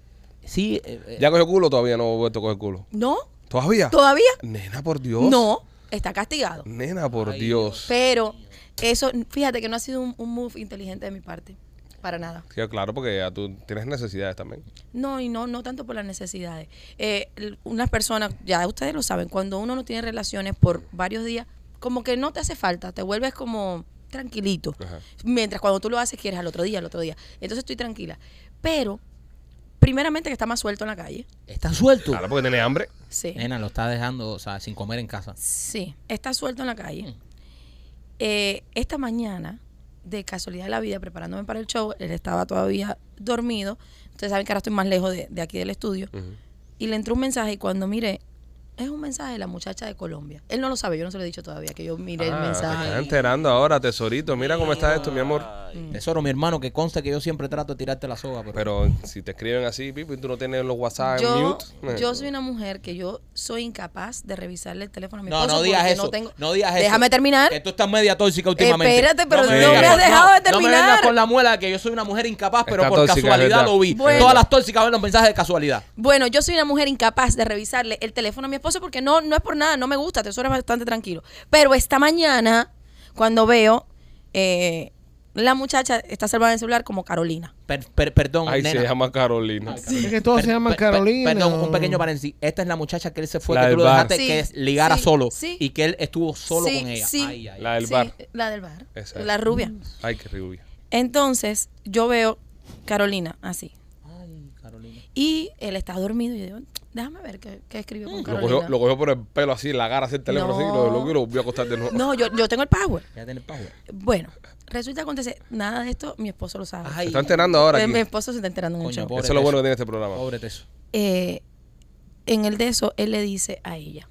Sí. eh, eh, ¿Ya cogió culo todavía no he vuelto a coger culo? ¿No? ¿Todavía? ¿Todavía? Nena, por Dios. No. Está castigado. Nena, por Ay, Dios. Pero eso, fíjate que no ha sido un, un move inteligente de mi parte. Para nada. Sí, claro, porque ya tú tienes necesidades también. No, y no, no tanto por las necesidades. Eh, unas personas, ya ustedes lo saben, cuando uno no tiene relaciones por varios días, como que no te hace falta, te vuelves como tranquilito. Ajá. Mientras cuando tú lo haces quieres al otro día, al otro día. Entonces estoy tranquila. Pero, primeramente que está más suelto en la calle. está suelto. Claro, porque tiene hambre. Sí. Nena, lo está dejando, o sea, sin comer en casa. Sí, está suelto en la calle. Mm. Eh, esta mañana, de casualidad de la vida, preparándome para el show, él estaba todavía dormido. Ustedes saben que ahora estoy más lejos de, de aquí del estudio. Y le entró un mensaje y cuando miré, es un mensaje de la muchacha de Colombia. Él no lo sabe, yo no se lo he dicho todavía, que yo miré el Ah, Te mensaje. estás enterando ahora, tesorito. Mira cómo está esto, mi amor. Ay. Tesoro, mi hermano, que conste que yo siempre trato de tirarte la soga, pero, Pero si te escriben así, Pipo, y tú no tienes los WhatsApp en Yo, mute. eh. yo soy una mujer que yo soy incapaz de revisarle el teléfono a mi No, esposo no digas porque eso. no tengo- No digas eso. Déjame terminar. Que tú estás media tóxica últimamente. Espérate, pero no me has dejado de No me terminar. vengas con la muela que yo soy una mujer incapaz, pero Está por tóxica, casualidad lo vi. Bueno. Todas las tóxicas ven los mensajes de casualidad. Bueno, yo soy una mujer incapaz de revisarle el teléfono a mi esposo porque no, no es por nada, no me gusta, tesoro es bastante tranquilo. Pero esta mañana, cuando veo, eh, la muchacha está salvada en el celular como Carolina. Per- per- perdón, Ahí nena. se llama Carolina. Es que todos Per- se llaman per- per- Carolina. Perdón, un pequeño paréntesis. Esta es la muchacha que él se fue, La que tú lo bar. dejaste Sí, que ligara sí, solo sí. y que él estuvo solo Sí, con ella. sí. Ay, ay, La del Sí, bar. La del bar. Esa es. La rubia. Ay, qué rubia. Entonces, yo veo Carolina así. ay, Carolina. Y él está dormido y yo digo, déjame ver qué, qué escribió con Lo Carolina. cogió, lo cogió por el pelo así, la agarra así el teléfono así, No. lo, lo, lo volvió a acostar de nuevo. No, yo, yo tengo el power. Ya tiene el power. Bueno, resulta que acontece, nada de esto, mi esposo lo sabe. Ay, Se está enterando ahora Eh, aquí. mi esposo se está enterando Coño, mucho. pobre Eso es lo bueno que tiene este programa. Pobre Teso. eh, en el de eso, él le dice a ella,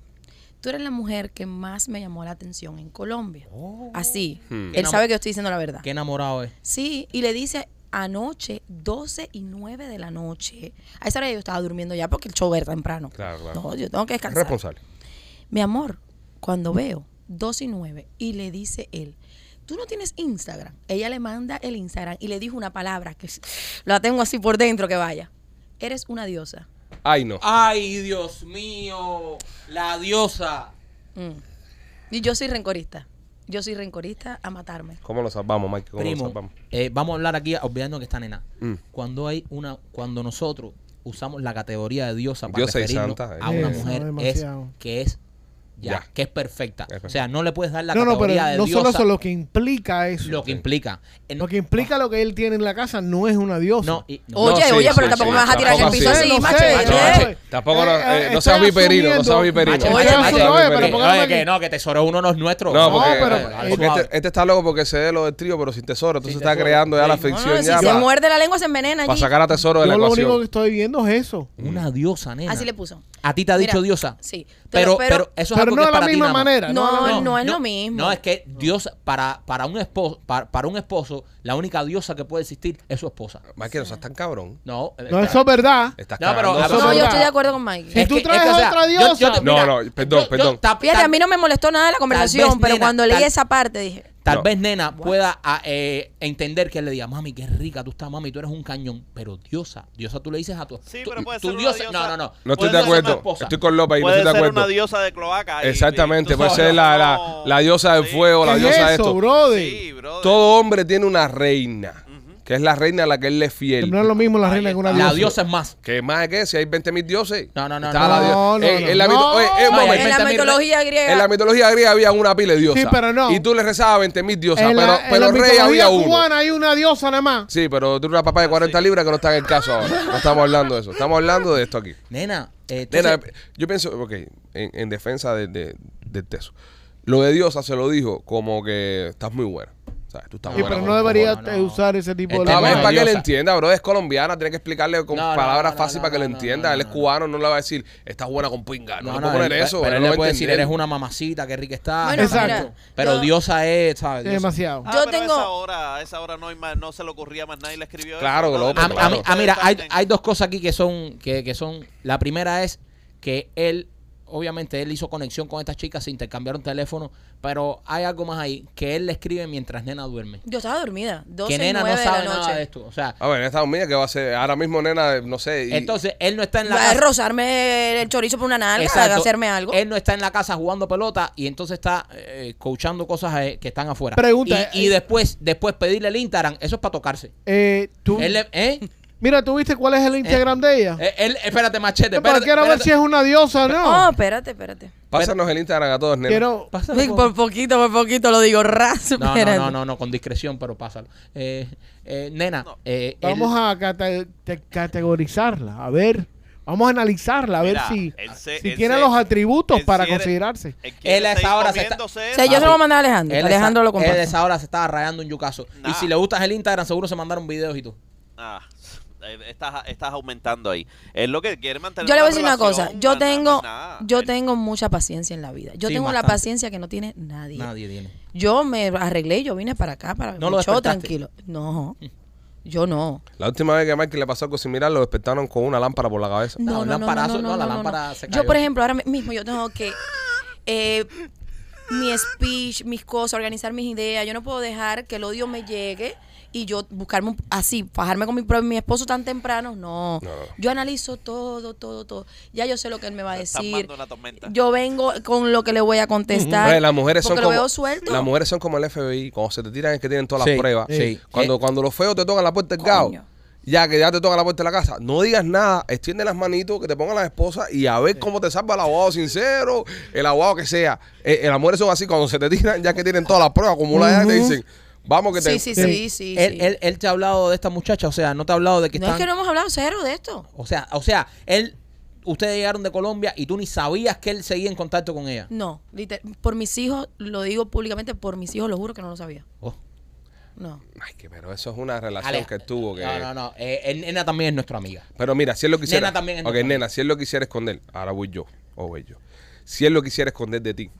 tú eres la mujer que más me llamó la atención en Colombia. Así. Hmm. Él sabe que yo estoy diciendo la verdad. Qué enamorado es. Sí, y le dice anoche, 12 y 9 de la noche. A esa hora yo estaba durmiendo ya porque el show era temprano. Claro, claro. No, yo tengo que Es descansar. responsable. Mi amor, cuando veo 2 y 9 y le dice él, tú no tienes Instagram. Ella le manda el Instagram y le dijo una palabra que la tengo así por dentro que vaya. Eres una diosa. Ay, no. Ay, Dios mío. La diosa. Mm. Y yo soy rencorista. Yo soy rencorista a matarme. ¿Cómo lo salvamos, Mike? ¿Cómo lo salvamos? eh, vamos a hablar aquí olvidando que está nena. Mm. Cuando hay una, cuando nosotros usamos la categoría de diosa para Diosa y referirnos santa, a eh. una Eso, mujer es que es ya, Ya. que es perfecta. O sea, no le puedes dar la no, no, pero categoría de no diosa solo eso, lo que implica eso. lo que implica. Eh, Lo que implica lo que él tiene en la casa no es una diosa. no, y- no. Oye, sí, oye, sí, pero sí, tampoco me vas a tirar en el piso así. sé. Mache, tampoco no, Eh, eh, no seas viperino, no seas viperino. Macho, Oye, macho, macho, macho, que- no, que tesoro uno no es nuestro. No, porque, eh, este, este está loco porque se dé lo del trío, pero sin tesoro. Entonces está creando ya la ficción si se para muerde la lengua se envenena allí. sacar a tesoro de la Yo lo único que ecuación. estoy viendo es eso. Una diosa, nena. Así le puso. A ti te ha dicho diosa. Sí. Pero, Pero, pero, eso es Pero algo no que de es la para ti misma nada más. manera. No, la no, misma- es lo mismo. No, es que Dios, para, para un esposo, para, para un esposo, la única diosa que puede existir es su esposa. Mike, no seas tan cabrón. No, No, eso es verdad. Estás No, pero- cagando. No, yo estoy de acuerdo con Mike. Si Es tú que- traes es que, o sea, otra yo- yo diosa. te- No, mira, no, perdón, yo- yo- perdón. ta- Fíjate, a mí no me molestó nada la conversación, vez, pero nena, cuando leí tal- esa parte dije, Tal No. vez nena pueda a, eh, entender que él le diga, mami, qué rica tú estás, mami, tú eres un cañón. Pero diosa, diosa tú le dices a tu Sí, pero puede tu ser una diosa- diosa- No, no, no. No estoy Puede de ser acuerdo. Estoy con López ahí, no Puede estoy de ser acuerdo. una diosa de cloaca. y- Exactamente, y puede sabes, ser la, la, no- la diosa del Sí. fuego, la ¿Qué diosa es de esto. brother? Sí, brother. Todo hombre tiene una reina, que es la reina a la que él le es fiel. No es lo mismo la reina que una está. La diosa. diosa es más. ¿Qué más de qué? Si hay 20 mil dioses. No, no, no, Está no. la diosa. No, no, Eh, no. en la oye, eh. En la 20.000 mitología griega. En la mitología griega había una pila de diosas. Sí, pero no. Y tú le rezabas a 20 mil diosas. En pero la, en pero la rey mitología había uno. cubana hay una diosa nada más. Sí, pero tú eres una papá de 40 libras que no está en el caso ahora. No estamos hablando de eso. Estamos hablando de esto aquí. Nena, eh, Nena, yo pienso, ok, en, en defensa de, de- del teso. Lo de Diosa se lo dijo como que estás muy buena. ¿Sabes? Tú estás Sí, buena. pero con- no debería no, no. eh, usar ese tipo de No, tema es de para que diosa. entienda, bro. Es colombiana, tiene que explicarle con No, no, palabras no, fáciles no, para que no, no, entienda. no, él es no. cubano, no le va a decir, estás buena con pinga. No, No, le puede poner él- eso. pero él él no le va a puede decir, entender. eres una mamacita, qué rica. Bueno, Exacto. mira, Pero yo- diosa es, ¿sabes? Es Diosa. demasiado. Ah, Yo pero tengo- A esa hora, a esa hora no, hay más, no se le ocurría más nadie le escribió Claro, eso. López, A, Brother, a mí- claro. ah, mira, hay, hay dos cosas aquí que son, que, que son, la primera es que él, obviamente él hizo conexión con estas chicas, se intercambiaron teléfono, pero hay algo más ahí, que él le escribe mientras nena duerme. Yo estaba dormida. 12 que nena no 9 de sabe nada noche. de esto. O sea, A ver, en Estados Unidos, ¿qué va a hacer? Ahora mismo, nena, no sé. y- entonces él no está en la Va a casa. rozarme el chorizo por una nalga, Exacto. hacerme algo. Él no está en la casa jugando pelota y entonces está eh, coachando cosas eh, que están afuera. Pregunta, Y, y eh, después, después pedirle el Instagram, eso es para tocarse. Eh, tú, Él, le- ¿eh? Mira, ¿tú viste cuál es el Instagram de ella? Eh, él, espérate, machete. No, pero espérate, quiero ver espérate. si es una diosa o Oh, no. espérate, espérate. Pásanos el Instagram a todos, nena. Quiero... Pásalo, por- Por poquito, por poquito lo digo ras. No, no, espérate. no, no, no, con discreción, pero pásalo. Eh, eh, nena, No. eh, él- Vamos a cate- te- categorizarla, a ver. Vamos a analizarla, a ver si, él se- si él tiene se- los atributos él para quiere- considerarse. Él quiere Él a esa seguir hora se está- O sea, yo se lo voy a mandar a Alejandro. él Alejandro esa- lo Él comparte. a esa hora se estaba rayando un yucazo. Y Nah. si le gustas el Instagram, seguro se mandaron videos y todo. Ah, eh, estás, estás aumentando ahí. Es lo que quiere mantener Yo le voy a decir una cosa. Yo tengo, nada. yo tengo mucha paciencia en la vida. Yo Sí, tengo la paciencia que no tiene nadie. Nadie tiene. Yo me arreglé y yo vine para acá para No lo show tranquilo. No, yo no. La última vez que a Mike le pasó algo similar, lo despertaron con una lámpara por la cabeza. No, no, un no, no, no, la lámpara no. se Yo, cayó. por ejemplo, ahora mismo yo tengo que eh, mi speech, mis cosas, organizar mis ideas. Yo no puedo dejar que el odio me llegue y yo buscarme un- así, fajarme con mi, mi esposo tan temprano. No. Yo analizo todo, todo, todo. Ya yo sé lo que él me va a decir. Yo vengo con lo que le voy a contestar. Oye, las mujeres son como lo veo suelto. las mujeres son como el FBI, cuando se te tiran es que tienen todas Sí, las pruebas. sí. Cuando Eh, cuando los feos te tocan la puerta del gao, ya que ya te tocan la puerta de la casa, no digas nada, extiende las manitos, que te pongan las esposas y a ver cómo te salva el abogado sincero, el abogado que sea. Eh, eh, las mujeres son así cuando se te tiran, ya que tienen todas las pruebas acumuladas, te dicen, vamos que te Sí, sí, sí, sí. él, sí. él, él te ha hablado de esta muchacha, o sea, no te ha hablado de que no están... es que no hemos hablado cero de esto. O sea, o sea, él, ustedes llegaron de Colombia y tú ni sabías que él seguía en contacto con ella. No, por mis hijos, lo digo públicamente, por mis hijos lo juro que no lo sabía. Oh. No. Ay, que pero eso es una relación Ale- que tuvo que No, no, no. Eh, el nena también es nuestra amiga. Pero mira, si él lo quisiera. Nena también es Ok, nena, si él lo quisiera esconder, ahora voy yo, o voy yo. Si él lo quisiera esconder de ti,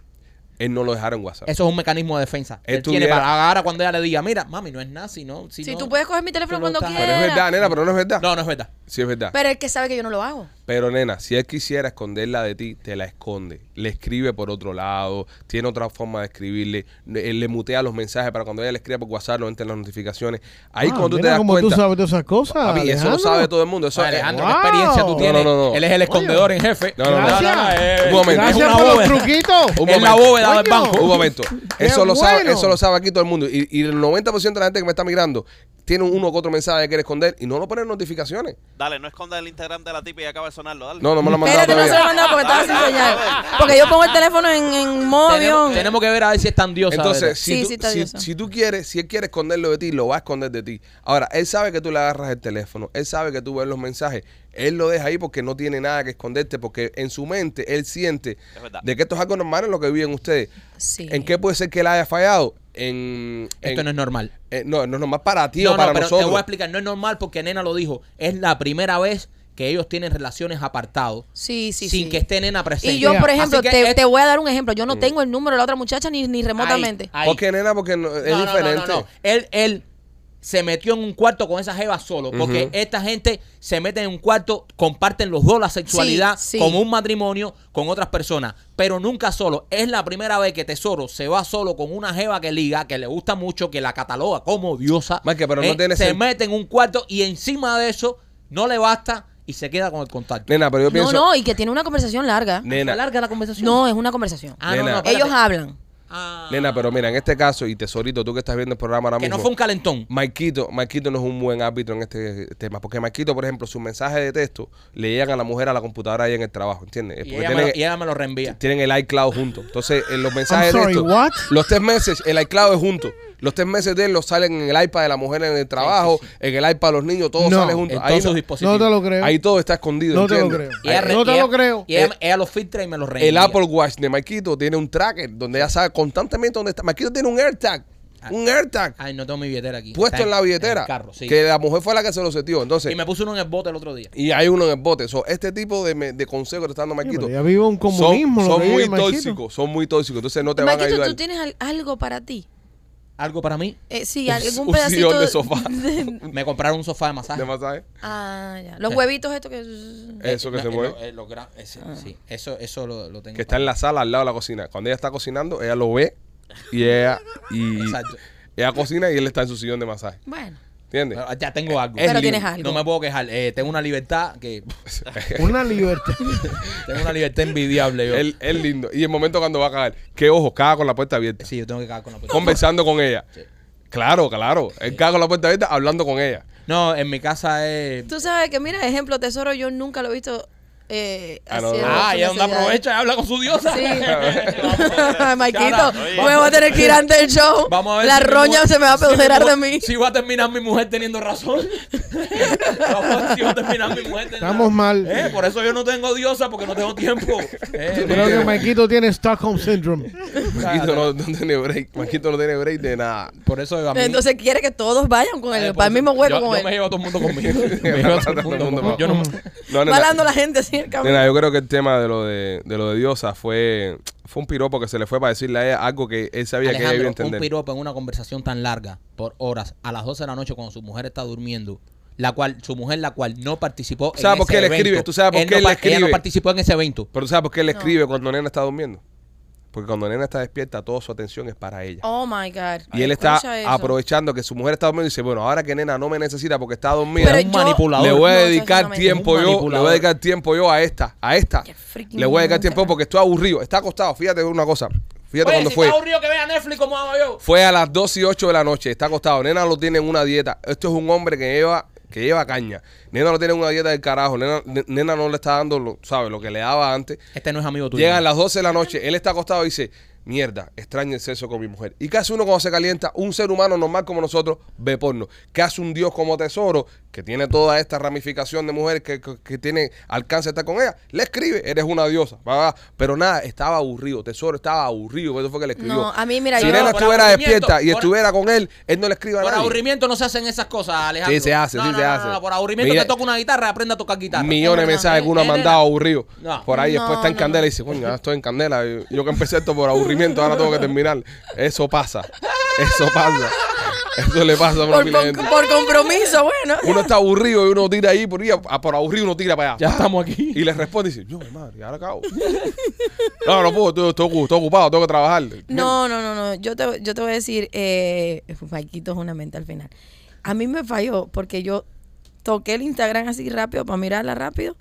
él no lo dejara en WhatsApp. Eso es un mecanismo de defensa. Él Él tiene tuviera- para ahora cuando ella le diga, mira, mami, no es nazi, ¿no? Si, Si no, tú puedes coger mi teléfono tú no cuando estás- quieras. Pero es verdad, nena, pero no es verdad. No, no es verdad. Sí es verdad. Pero el que sabe que yo no lo hago. Pero nena, si él quisiera esconderla de ti, te la esconde. Le escribe por otro lado, tiene otra forma de escribirle, él le mutea los mensajes para cuando ella le escriba por WhatsApp no entren las notificaciones. Ahí Ah, cuando tú te mira das cómo cuenta. tú sabes todas esas cosas. Papi, eso lo Alejandro. sabe todo el mundo. Eso es- Alejandro, wow. ¿qué experiencia tú No, tienes? no, no. Él es el escondedor en jefe. No, no, no. Gracias. eh, Un momento. es Gracias una por los bóveda. truquitos. Un Es la momento. bóveda del Coño. banco. Un momento. Eso lo sabe, eso lo sabe aquí todo el mundo. Y, y el 90% de la gente que me está mirando tiene uno que otro mensaje que quiere esconder y no lo ponen en notificaciones. Dale, no esconda el Instagram de la tipa y acaba de sonarlo. Dale. No, no me lo han mandado Espérate, no se lo he todavía. mandado porque estaba sin señal. Porque yo pongo el teléfono en, en modo Tenemos, avión. tenemos que ver a ver si es tan diosa. Entonces, ¿verdad? si, Sí, tú, sí, está si, diosa. si tú quieres, si él quiere esconderlo de ti, lo va a esconder de ti. Ahora, él sabe que tú le agarras el teléfono, él sabe que tú ves los mensajes, él lo deja ahí porque no tiene nada que esconderte, porque en su mente él siente Es verdad. de que esto es algo normal en lo que viven ustedes. Sí. ¿En qué puede ser que él haya fallado? En, Esto en- no es normal. eh, no, no es normal para ti No, o para no, pero nosotros. te voy a explicar. No es normal porque Nena lo dijo. Es la primera vez que ellos tienen relaciones apartados Sí, sí, sin sí. que esté Nena presente. Y yo, por Así ejemplo, que te, es- te voy a dar un ejemplo. Yo no tengo el número de la otra muchacha ni, ni remotamente. Ahí, ahí. ¿Por qué, nena? Porque no- es No, no, no, diferente. no, no. Él, él se metió en un cuarto con esa jeva solo. Porque esta gente se mete en un cuarto, comparten los dos la sexualidad Sí, sí. como un matrimonio con otras personas. Pero nunca solo. Es la primera vez que Tesoro se va solo con una jeva que liga, que le gusta mucho, que la cataloga como diosa. Eh, pero no tiene Se sen- mete en un cuarto y encima de eso no le basta y se queda con el contacto. Nena, pero yo No, pienso. no, y que tiene una conversación larga. Nena, ¿Se larga la conversación? No, es una conversación. Ah, no, Nena. no. Ellos hablan. Ah. nena, pero mira, en este caso, y tesorito, tú que estás viendo el programa ahora Que mismo. no fue un calentón. Maikito, Maikito no es un buen árbitro en este tema, porque Maikito, por ejemplo, sus mensajes de texto le llegan a la mujer a la computadora ahí en el trabajo, ¿entiendes? Y ella, me tienen, lo, y ella me lo reenvía. tienen el iCloud juntos. Entonces, en los mensajes I'm de sorry, texto, what? los tres meses, el iCloud es junto. Los tres meses de él los salen en el iPad de la mujer en el trabajo, en el iPad de los niños, todo No. sale junto. En Ahí, todos sus no- dispositivos. No te lo creo. ahí todo está escondido. No te lo creo. No te ella- lo creo. Y ella, ella lo filtra y me lo reenvía. El Apple Watch de Maikito tiene un tracker donde ya sabe constantemente dónde está. Maikito tiene un AirTag, un AirTag Ay, no tengo mi billetera aquí. puesto en la billetera. el carro, sí. Que la mujer fue la que se lo setió. Entonces, Y me puso uno en el bote el otro día. y hay uno en el bote. So, este tipo de, de consejos que te está dando Sí, Maikito pero ya vive un comunismo. son, muy tóxicos, son muy tóxicos. Entonces no te van a Maquito, ayudar. ¿tú tienes al- algo para ti? Algo para mí. Eh, sí, algún un pedacito sillón de sofá. de- Me compraron un sofá de masaje. de masaje. ah, ya. Los huevitos estos que... Eso que No, se eh, mueve. lo- eh, lo gra- ese, Sí, eso, eso lo, lo tengo. Que está en la sala al lado de la cocina. Cuando ella está cocinando, ella lo ve y ella y Exacto. ella cocina y él está en su sillón de masaje. Bueno, ¿Entiendes? Pero Ya tengo algo. Es pero tienes algo. No me puedo quejar. Eh, tengo una libertad que. Una libertad. tengo una libertad envidiable yo. Él es lindo. Y el momento cuando va a cagar, que ojo, caga con la puerta abierta. Sí, yo tengo que cagar con la puerta. Conversando con ella. Sí. Claro, claro. Él caga con la puerta abierta hablando con ella. No, en mi casa es. tú sabes que, mira, ejemplo, tesoro, yo nunca lo he visto eh, Ah, es donde aprovecha y habla con su diosa. Sí. Vamos. Maikito, me voy a tener que ir antes del show. Vamos a ver La si roña mujer- se me va a si apoderar de mujer- mí. Si va a terminar mi mujer teniendo razón. Vamos a ver si va a terminar mi mujer teniendo Estamos mal. Eh, por eso yo no tengo diosa, porque no tengo tiempo. Eh, Creo que Maikito tiene Stockholm Syndrome. Maquito no, no tiene break. Maquito no tiene break de nada. Por eso a mí- Entonces quiere que todos vayan con él, eh, para el mismo hueco yo, con yo él. me llevo a todo el mundo conmigo. Me llevo a todo el mundo conmigo. Yo no, la gente así el camino. nena, yo creo que el tema de lo de, de lo de Diosa fue, fue un piropo que se le fue para decirle a ella algo que él sabía que ella iba a Alejandro, un entender. piropo en una conversación tan larga, por horas, a las 12 de la noche cuando su mujer está durmiendo, la cual, su mujer la cual no participó ¿Sabes en por ese qué le evento. escribe? ¿Tú sabes por Él qué no él pa- le Ella no participó en ese evento. Pero ¿tú sabes por qué él escribe cuando nena está durmiendo? Porque cuando nena está despierta, toda su atención es para ella. Oh my God. Y él está eso. aprovechando que su mujer está durmiendo y dice, bueno, ahora que nena no me necesita porque está dormida, Pero Es un yo- manipulador. le voy a dedicar tiempo yo, le voy a dedicar tiempo yo a esta, a esta. Le voy a dedicar tiempo porque estoy aburrido. Está acostado, fíjate una cosa. Fíjate Oye, cuando si fue. está aburrido que vea Netflix como hago yo. Fue a las 2 y 8 de la noche, está acostado. Nena lo tiene en una dieta. Esto es un hombre que lleva, que lleva caña. Nena lo tiene en una dieta del carajo. Nena, ne- nena no le está dando, lo, ¿sabes? Lo que le daba antes. Este no es amigo tuyo. Llegan las 12 de la noche, él está acostado y dice, mierda, extraño el sexo con mi mujer. ¿Y qué hace uno cuando se calienta? Un ser humano normal como nosotros ve porno. ¿Qué hace un Dios como tesoro que tiene toda esta ramificación de mujeres que, que- que tiene alcance de estar con ella? Le escribe, eres una diosa. Pero nada, estaba aburrido. Tesoro estaba aburrido. Por eso fue que le escribió. No, a mí, mira, si yo- nena por estuviera despierta y por- estuviera con él, él no le escribe a Por nadie. aburrimiento no se hacen esas cosas, Alejandro. Sí, se hace, No, sí no, se hace. por aburrimiento te toca una guitarra, aprende a tocar guitarra. Millones de mensajes que uno ha mandado aburrido. Por ahí después está en candela y dice, coño, estoy en candela. Yo, que empecé esto por ahora tengo que terminar. Eso pasa. Eso pasa. Eso le pasa a una Por, pila de por- gente. por compromiso, bueno. Uno está aburrido y uno tira ahí por ahí, a- por aburrido uno tira para allá. Ya estamos aquí. Y le responde y dice, yo, mi madre, y ahora acabo. No, no puedo, estoy, estoy ocu- estoy ocupado, tengo que trabajar. No, no, no, no. Yo te, yo te voy a decir, eh, Maikito es una mente al final. A mí me falló porque yo toqué el Instagram así rápido para mirarla rápido.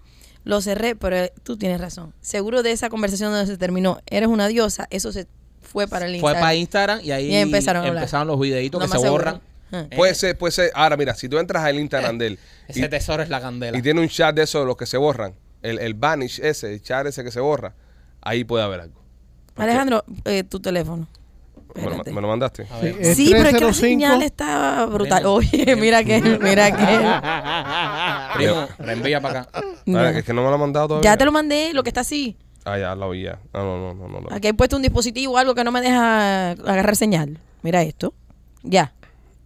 Lo cerré, pero eh, tú tienes razón. Seguro de esa conversación donde se terminó, eres una diosa, eso se fue para el Fue Instagram. para Instagram y ahí Y empezaron a hablar. empezaron los videitos No que se seguro. borran. Ah. Puede ser, puede ser. Ahora, mira, si tú entras al Instagram de él Ese tesoro es la candela. y tiene un chat de esos de los que se borran, el, el vanish ese, el chat ese que se borra, ahí puede haber algo. Alejandro, eh, tu teléfono. ¿Me lo, Espérate. me lo mandaste? Sí, pero es que la 305. señal está brutal. Oye, mira que, mira que. Primo, reenvía para acá. Es que no me lo han mandado todavía. Ya te lo mandé, lo que está así. Ah, ya, lo vi ya. Ah, no, no, no, no. no. Aquí he puesto un dispositivo, algo que no me deja agarrar señal. Mira esto. Ya.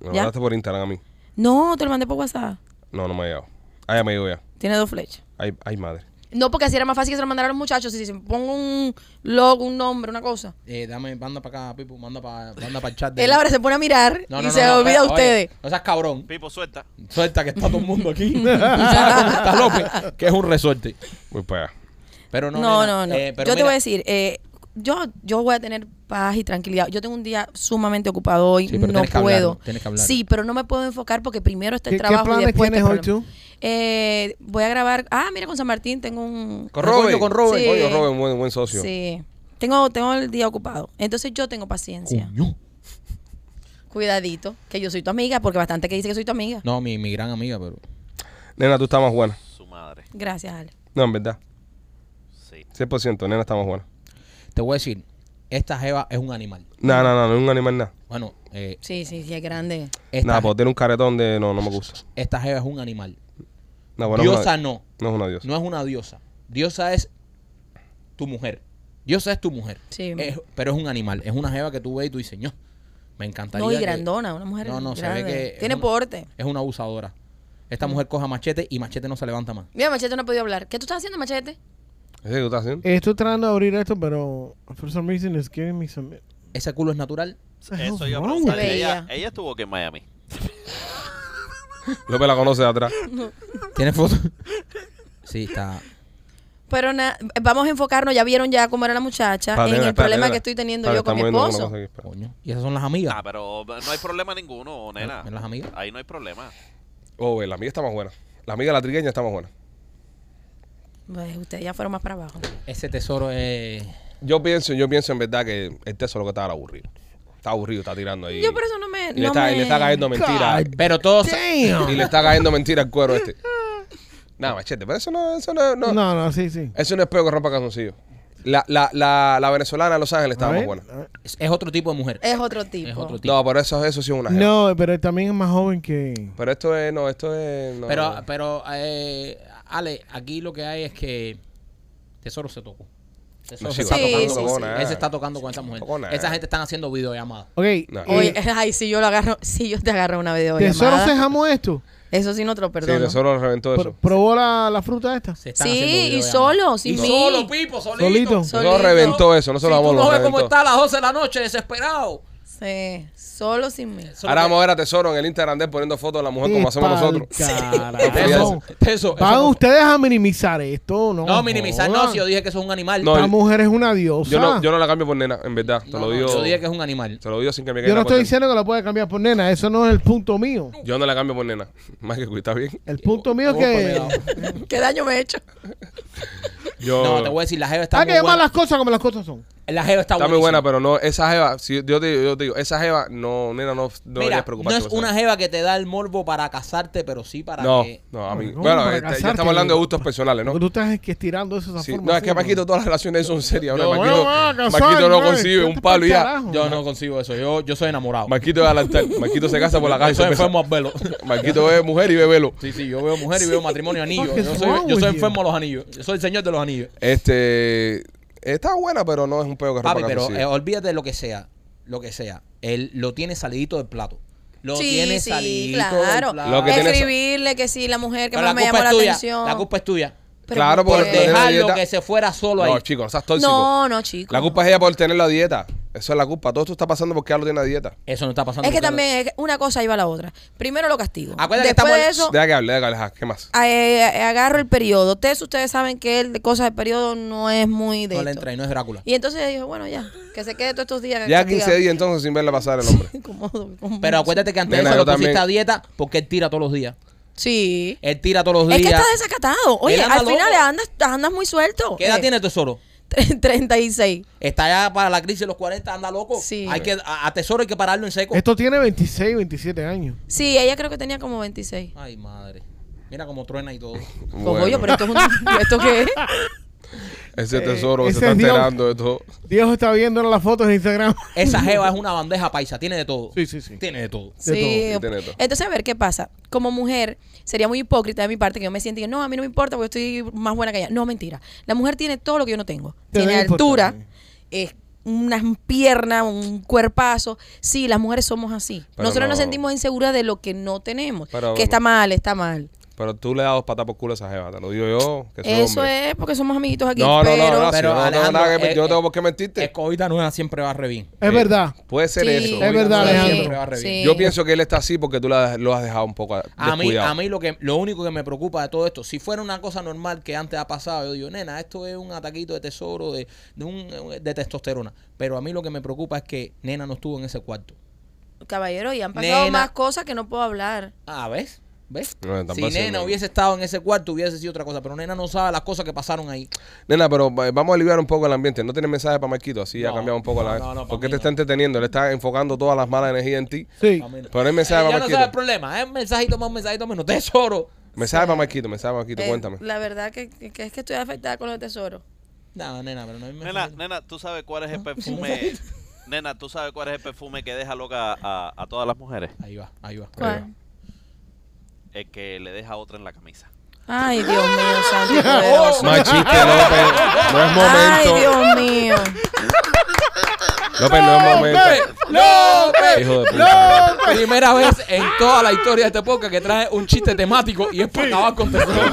Me lo ¿Ya? mandaste por Instagram a mí. No, te lo mandé por WhatsApp. No, no me ha llegado. Ah, ya me llegó ya. Tiene dos flechas. Ay, ay madre. No, porque así era más fácil que se lo mandara a los muchachos. Si se pongo un logo, un nombre, una cosa. Eh, dame, manda para acá, Pipo, manda para manda el chat. de- Él ahora se pone a mirar No, y no, se olvida a ustedes. oye, no seas cabrón. Pipo, suelta. Suelta que está todo el mundo aquí. está López, que es un resorte. Muy para allá. Pero no, No, nena, no, no. eh, pero yo te voy a decir, eh, yo, yo voy a tener paz y tranquilidad. Yo tengo un día sumamente ocupado hoy, Sí, pero no tienes que puedo. hablarlo, tienes que hablarlo. Sí, pero no me puedo enfocar porque primero está el ¿Qué, qué trabajo y planes después tienes está el hoy tú? Eh, voy a grabar. Ah, mira, con San Martín tengo un. Con Robin. con Robin. Sí. Robin, buen, buen socio. Sí. Tengo, tengo el día ocupado. Entonces yo tengo paciencia. Coño. Cuidadito, que yo soy tu amiga, porque bastante que dice que soy tu amiga. No, mi, mi gran amiga, pero. Nena, tú estás más buena. Su madre. Gracias, Ale. No, en verdad. Sí. 100%, nena está más buena. Te voy a decir, esta jeva es un animal. No, no, no, no es un animal nada. Bueno, eh, Sí, sí, sí, es grande. esta, Nada, porque tiene un caretón de no, no me gusta. esta jeva es un animal. No, bueno, diosa no. no es una diosa. No es una diosa. Diosa es tu mujer. Diosa es tu mujer. Sí. Es- pero es un animal. Es una jeva que tú ves y tú dices, no, me encantaría. No, y que-". grandona, una mujer No, no, se grande. ve que. es Tiene una- porte. Es una abusadora. Esta mujer coja machete y machete no se levanta más. Mira, Machete no ha podido hablar. ¿Qué tú estás haciendo, Machete? ¿Ese que tú estás haciendo? Eh, Estoy tratando de abrir esto, pero for some reason it's giving me some. Ese culo es natural. Eso yo Se Ella, ella estuvo aquí en Miami. López la conoce de atrás. ¿Tiene foto? sí, está. Pero na- vamos a enfocarnos, ya vieron ya cómo era la muchacha, en el problema que estoy teniendo yo con mi estamos viendo una esposo. cosa aquí, espera. Coño. Y esas son las amigas. Ah, pero no hay problema ninguno, nena. ¿En las amigas? Ahí no hay problema. Oh, la amiga está más buena. La amiga la trigueña está más buena. Pues, ustedes ya fueron más para abajo. Ese tesoro es. Yo pienso, yo pienso en verdad que el tesoro que está era aburrido. Está aburrido, está tirando ahí. Yo por eso no me... y, le no está, y me- le está cayendo mentira. God Pero todos. Damn. y le está cayendo mentira al cuero este. Nada, machete, pero eso no, eso no, no, No, no, sí, sí. eso no es peor que rompa calzoncillo. La, la, la, la venezolana de Los Ángeles estaba más buena. Es, es otro tipo de mujer. Es otro tipo. Es otro tipo. No, pero eso, eso sí es una jeva. No, pero también es más joven que. Pero esto es, no, esto es. No, Pero, pero eh, Ale, aquí lo que hay es que Tesoro se tocó. Tesoro No, se está Sí, tocando sí, con- sí. Él se está tocando con esa mujer. Nada. Esa gente están haciendo videollamadas. Ok. No. eh, Oye, ay, si yo lo agarro, si yo te agarro una videollamada. ¿Tesoro se jamó esto? Eso sí no te lo Sí, perdono. Tesoro reventó eso. ¿Probó la, la fruta esta? Se están Sí, y solo, sin y mí. solo, Pipo, solito. Solito. Solito. reventó eso, no se lo vamos no lo ves cómo está a las 12 de la noche, desesperado. Sí, solo sin mí. Eso Ahora vamos a ver a Tesoro en el Instagram de él poniendo fotos de la mujer como hacemos nosotros. Eso- Eso, Van eso ustedes a minimizar esto, ¿no? No, minimizar, no, jodan. si yo dije que eso es un animal. No, yo- mujer es una diosa. Yo no, yo no la cambio por nena, en verdad. Te No, lo digo. Yo dije que es un animal. Te lo digo sin que me Yo no la estoy diciendo que la puede cambiar por nena. Eso no es el punto mío. Yo no la cambio por nena. Más que está bien. El punto mío es que... ¿Qué daño me he hecho? Yo, No, te voy a decir, la jeva está Hay muy que llamar buena. las cosas como las cosas son. La jeva está, está muy buena, pero no, esa jeva, si yo te digo, yo te digo, esa jeva, no, nena, no, no deberías Mira, no preocuparte. es por esa una jeva. que te da el morbo para casarte, pero sí para No, que... no, a mí. ¿Cómo Bueno, este, ya estamos hablando de gustos personales, ¿no? Tú estás que estirando eso de esa Sí, forma. no, es que Marquito, todas las relaciones son serias. Yo- Bueno, Marquito, casar, no concibe vete un pa'l palo y ya. carajo. Yo no consigo eso, yo, yo soy enamorado. Marquito es al altar. Marquito se casa por la Yo calle. soy enfermo al velo. Marquito ve mujer y ve velo. Sí, sí, yo veo mujer y veo matrimonio anillo. Yo soy, yo enfermo a los anillos. Yo soy el señor de los anillos. Este. Está buena, pero no es un peo que Papi, pero eh, olvídate de lo que sea. Lo que sea. Él lo tiene salidito del plato. Lo sí, tiene sí, salidito claro. del plato. Lo que tiene- Escribirle que sí, la mujer que Pero más la me llamó la tuya. atención. La culpa es tuya. Pero Claro, ¿por la Dejarlo que se fuera solo No, ahí. chicos, no seas tóxico. No, no, chico. La culpa es ella por tener la dieta. Eso es la culpa. Todo esto está pasando porque ella lo tiene la dieta. Eso no está pasando. Es que también es que una cosa lleva a la otra. Primero lo castigo. Acuérdate que Después de estamos- eso, Deja que hable, deja que hable. ¿Qué más? eh, eh, agarro el periodo. Ustedes, ustedes saben que el de cosas del periodo no es muy de No le entra y no es Drácula. Y entonces dijo, bueno, ya, que se quede todos estos días. Ya castigado. 15 días entonces sin verla pasar el hombre. Como- como- Pero acuérdate que antes de eso lo pusiste también. a dieta porque él tira todos los días. Sí. Él tira todos los Es días. que está desacatado. Oye, al final loco. andas, andas muy suelto. ¿Qué edad Eh, tiene tesoro? 36. Está ya para la crisis de los 40, anda loco. Sí. Hay que, a, a tesoro hay que pararlo en seco. Esto tiene 26, 27 años. Sí, ella creo que tenía como 26. Ay, madre. Mira cómo truena y todo. Bueno, oye, pero esto es un... ¿Esto qué es? Ese tesoro que ese se está es Dios. enterando de todo. Dios está viendo las fotos de Instagram. Esa jeva es una bandeja paisa, tiene de todo. Sí, sí, sí. Tiene de todo. De Sí. todo. Tiene todo. Entonces, a ver, ¿qué pasa? Como mujer, sería muy hipócrita de mi parte que yo me sienta que no, a mí no me importa porque estoy más buena que ella. No, mentira. La mujer tiene todo lo que yo no tengo. Te Tiene altura, es unas piernas, un cuerpazo. Sí, las mujeres somos así. Pero Nosotros no. nos sentimos inseguras de lo que no tenemos. Pero- que está mal, está mal. Pero tú le das dos patas por culo a esa jeva, te lo digo yo. Que soy Eso hombre. es porque somos amiguitos aquí. No, no, pero, no, no, Pero, si yo no tengo Alejandro, nada que- eh, yo no tengo eh, por qué mentirte. Escobita nueva siempre va re bien. Es verdad. Puede ser Sí. eso. Es verdad, Alejandro. siempre va re bien. Sí. Yo pienso que él está así porque tú la- lo has dejado un poco A mí, a mí lo que lo único que me preocupa de todo esto, si fuera una cosa normal que antes ha pasado, yo digo, nena, esto es un ataquito de tesoro, de, de, un, de testosterona. Pero a mí lo que me preocupa es que nena no estuvo en ese cuarto. Caballero, y han pasado Nena. más cosas que no puedo hablar. Ah, ¿ves? ¿Ves? No, si nena no. hubiese estado en ese cuarto, hubiese sido otra cosa. Pero nena no sabe las cosas que pasaron ahí. Nena, pero eh, vamos a aliviar un poco el ambiente. No tienes mensaje para Marquito, así ya No, cambiado un poco no, la. no, no, porque te está entreteniendo, le está enfocando todas las malas energías en ti. Sí. Pero hay mensaje Eh, para ya no sabe el Marquito. problema. Es un mensajito más, un mensajito menos. Tesoro. Mensaje para Marquito, mensaje para Marquito, Eh, cuéntame. La verdad que, es que estoy afectada con los tesoros. No, nena, pero no hay Nena, mensaje. nena, ¿tú sabes cuál es el perfume? nena, ¿tú sabes cuál es el perfume que deja loca a, a todas las mujeres? Ahí va, ahí va. ¿Cuál? El que le deja otra en la camisa. Ay, Dios mío, santo y poderoso. No es Ay, momento. Dios mío. López, no es momento. ¡López! Hijo de puta. Primera vez en toda la historia de este podcast que trae un chiste temático y es para acabar con tesoro.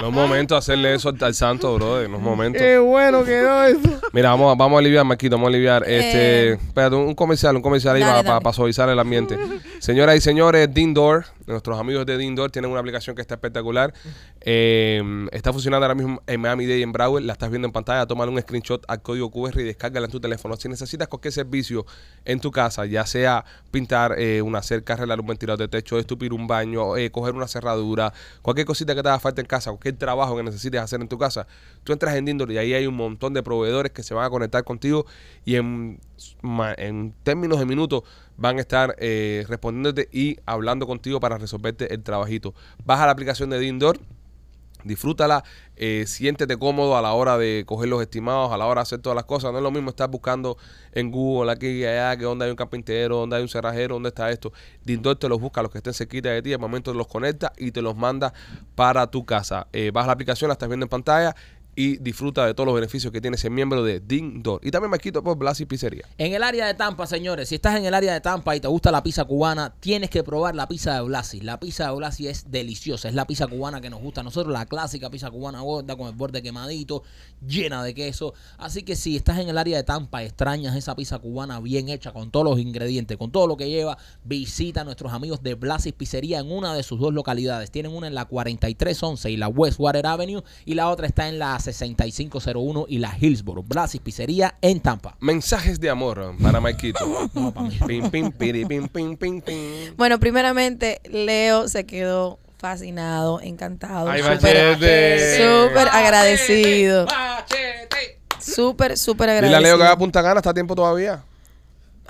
No es momento de hacerle eso al, al santo, brother. No es momento. Qué bueno quedó eso. Mira, vamos, a- vamos a aliviar, Marquito, vamos a aliviar. Este, Eh. espérate, un comercial, un comercial ahí Dale, para, dale. suavizar el ambiente. Señoras y señores, Dindor, nuestros amigos de Dindor tienen una aplicación que está espectacular. Eh, está funcionando ahora mismo en Miami Dade y en Broward. La estás viendo en pantalla. Tómale un screenshot al código QR y descárgala en tu teléfono. Si necesitas cualquier servicio en tu casa, ya sea pintar eh, una cerca, arreglar un ventilador de techo, estupir un baño, eh, coger una cerradura, cualquier cosita que te haga falta en casa, cualquier trabajo que necesites hacer en tu casa, tú entras en Dindor y ahí hay un montón de proveedores que se van a conectar contigo y en, en términos de minutos van a estar eh, respondiéndote y hablando contigo para resolverte el trabajito. Baja la aplicación de Dindor. Disfrútala, eh, siéntete cómodo a la hora de coger los estimados, a la hora de hacer todas las cosas. No es lo mismo estar buscando en Google aquí y allá, que dónde hay un carpintero, dónde hay un cerrajero, dónde está esto. Dindor te los busca, los que estén cerquita de ti, al momento los conecta y te los manda para tu casa. Eh, baja la aplicación, la estás viendo en pantalla y disfruta de todos los beneficios que tiene ese miembro de Dindor. Y también me quito por Blasi Pizzería. En el área de Tampa, señores, si estás en el área de Tampa y te gusta la pizza cubana, tienes que probar la pizza de Blasi. La pizza de Blasi es deliciosa, es la pizza cubana que nos gusta a nosotros, la clásica pizza cubana gorda con el borde quemadito, llena de queso. Así que si estás en el área de Tampa extrañas esa pizza cubana bien hecha con todos los ingredientes, con todo lo que lleva, visita a nuestros amigos de Blasi Pizzería en una de sus dos localidades. Tienen una en la 4311 y la Westwater Avenue y la otra está en la 6501 y la Hillsboro. Blasi Pizzería en Tampa. Mensajes de amor para Maikito. No, para mí. pim, pim, piri, pim, pim, pim, pim. Bueno, primeramente, Leo se quedó fascinado, encantado. Ay, súper- machete. súper agradecido. Machete. Súper, súper Dile a agradecido. Leo que va a Punta Cana, está a tiempo todavía.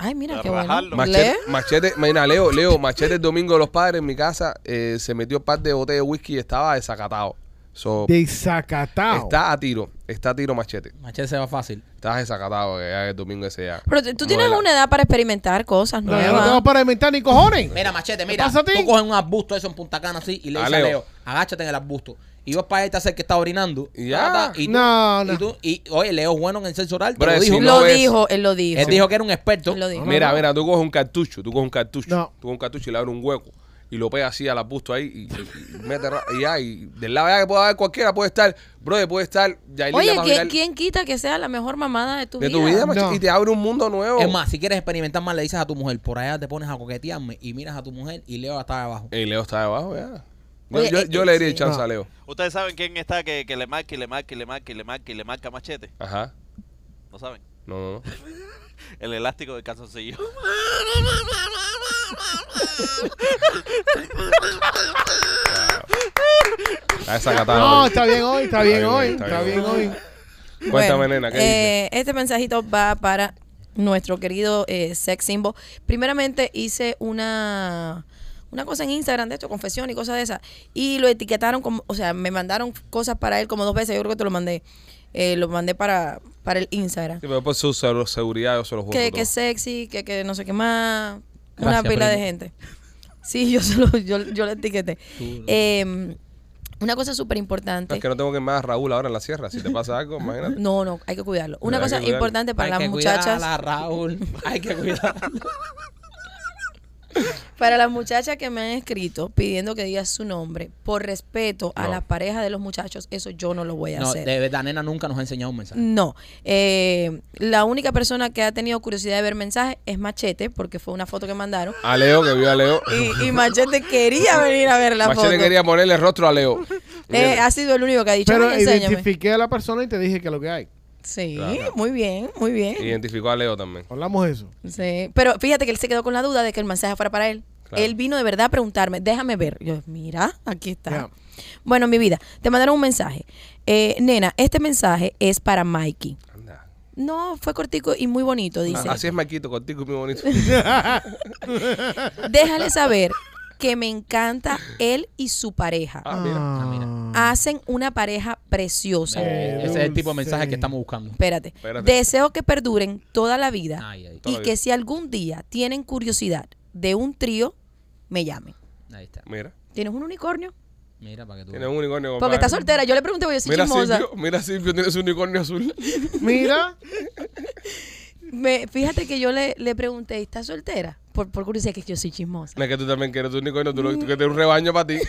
Ay, mira, qué bueno. Machete, machete, mira, Leo, Leo, machete el domingo de los padres en mi casa, eh, se metió un par de botellas de whisky y estaba desacatado. So, Desacatado. está a tiro, está a tiro machete. Machete se va fácil. Estás desacatado que ya el domingo ese ya. Pero tú- tienes una edad para experimentar cosas No, yo nuevas. no tengo para inventar ni cojones. Mira, Machete, ¿Qué mira. pasa a ti? Tú coges un arbusto eso en Punta Cana así y le Ah, dices a Leo. Agáchate en el arbusto. Y vas para ahí te hacer que está orinando. Y ya. Y tú, No, no. Y, tú- y, oye, Leo es bueno en el sexo oral. te Bro, lo si dijo. no lo ves- dijo, él lo dijo. Él dijo que era un experto. Él lo dijo. Mira, mira, tú coges un cartucho, tú coges un cartucho, No. tú coges un cartucho y le abres un hueco y lo pegas así al arbusto ahí y, y- y mete y ya, y del lado ya que pueda haber cualquiera, puede estar, brother, puede estar Yailin Oye, ¿quién, quién quita que sea la mejor mamada de tu de vida? tu vida, macho, No. y te abre un mundo nuevo. Es más, si quieres experimentar más, le dices a tu mujer, por allá te pones a coquetearme y miras a tu mujer y Leo está abajo. Y Leo está debajo ya. Yo, Oye, yo- eh, yo eh, le diría el sí. chance No. a Leo. ¿Ustedes saben quién está que, que le marca y le marca y le marca y le marca y le marca machete? Ajá. ¿No saben? No, no, no. El elástico del calzoncillo. Está desacatado. No, hoy. está bien hoy, está bien hoy, está está bien. bien hoy. Cuéntame, Bueno, nena, ¿qué eh, Este mensajito va para nuestro querido eh, sex symbol. Primeramente hice una una cosa en Instagram de esto, confesión y cosas de esas. Y lo etiquetaron como, o sea, me mandaron cosas para él como dos veces. Yo creo que te lo mandé. Eh, lo mandé para, para el Instagram. Sí, pero por su se- seguridad yo se lo juro. Que, que sexy, que, que no sé qué más. Gracias, una pila de primo. gente. Sí, yo, se lo, yo, yo lo etiqueté. Eh, una cosa súper importante. Es que no tengo que más a Raúl ahora en la sierra. Si te pasa algo, imagínate. No, no, hay que cuidarlo. Una cosa cuidarlo. importante para Hay las que muchachas. cuidarla, Raúl. Hay que cuidarla. Para las muchachas que me han escrito pidiendo que diga su nombre, por respeto a No. las parejas de los muchachos, eso yo no lo voy a No, hacer. de verdad, nena nunca nos ha enseñado un mensaje. No, eh, la única persona que ha tenido curiosidad de ver mensajes es Machete, porque fue una foto que mandaron. A Leo, que vio a Leo. Y, y Machete quería venir a ver la Machete foto. quería ponerle rostro a Leo. Eh, ha sido el único que ha dicho, Pero "Ay, enséñame. identifiqué a la persona y te dije que es lo que hay. Sí, Claro. muy bien, muy bien. Identificó a Leo también. Hablamos de eso. Sí, pero fíjate que él se quedó con la duda de que el mensaje fuera para él. Claro. Él vino de verdad a preguntarme, déjame ver. Yo, mira, aquí está. Bueno, mi vida, te mandaron un mensaje. Eh, nena, este mensaje es para Mikey. Anda. No, fue cortico y muy bonito, dice. Así es Maquito, contigo muy bonito. Déjale saber que me encanta él y su pareja. Ah, mira. Ah. Hacen una pareja preciosa. Eh, ese es el tipo de mensaje que estamos buscando. Espérate. Espérate. Deseo que perduren toda la vida Ay, ay. Y que vida. si algún día tienen curiosidad de un trío, me llamen. Ahí está. Mira. ¿Tienes un unicornio? Mira para que tú Tiene veas. un unicornio. Porque está soltera. Yo le pregunté, porque yo soy Mira chismosa. Silvio, mira Silvio, tiene su unicornio azul. Mira, Me, fíjate que yo le, le pregunté, ¿estás soltera? Por, por curiosidad, que yo soy chismosa. No es que tú también quieres tu unicornio, tú, lo- tú que tienes un rebaño para ti.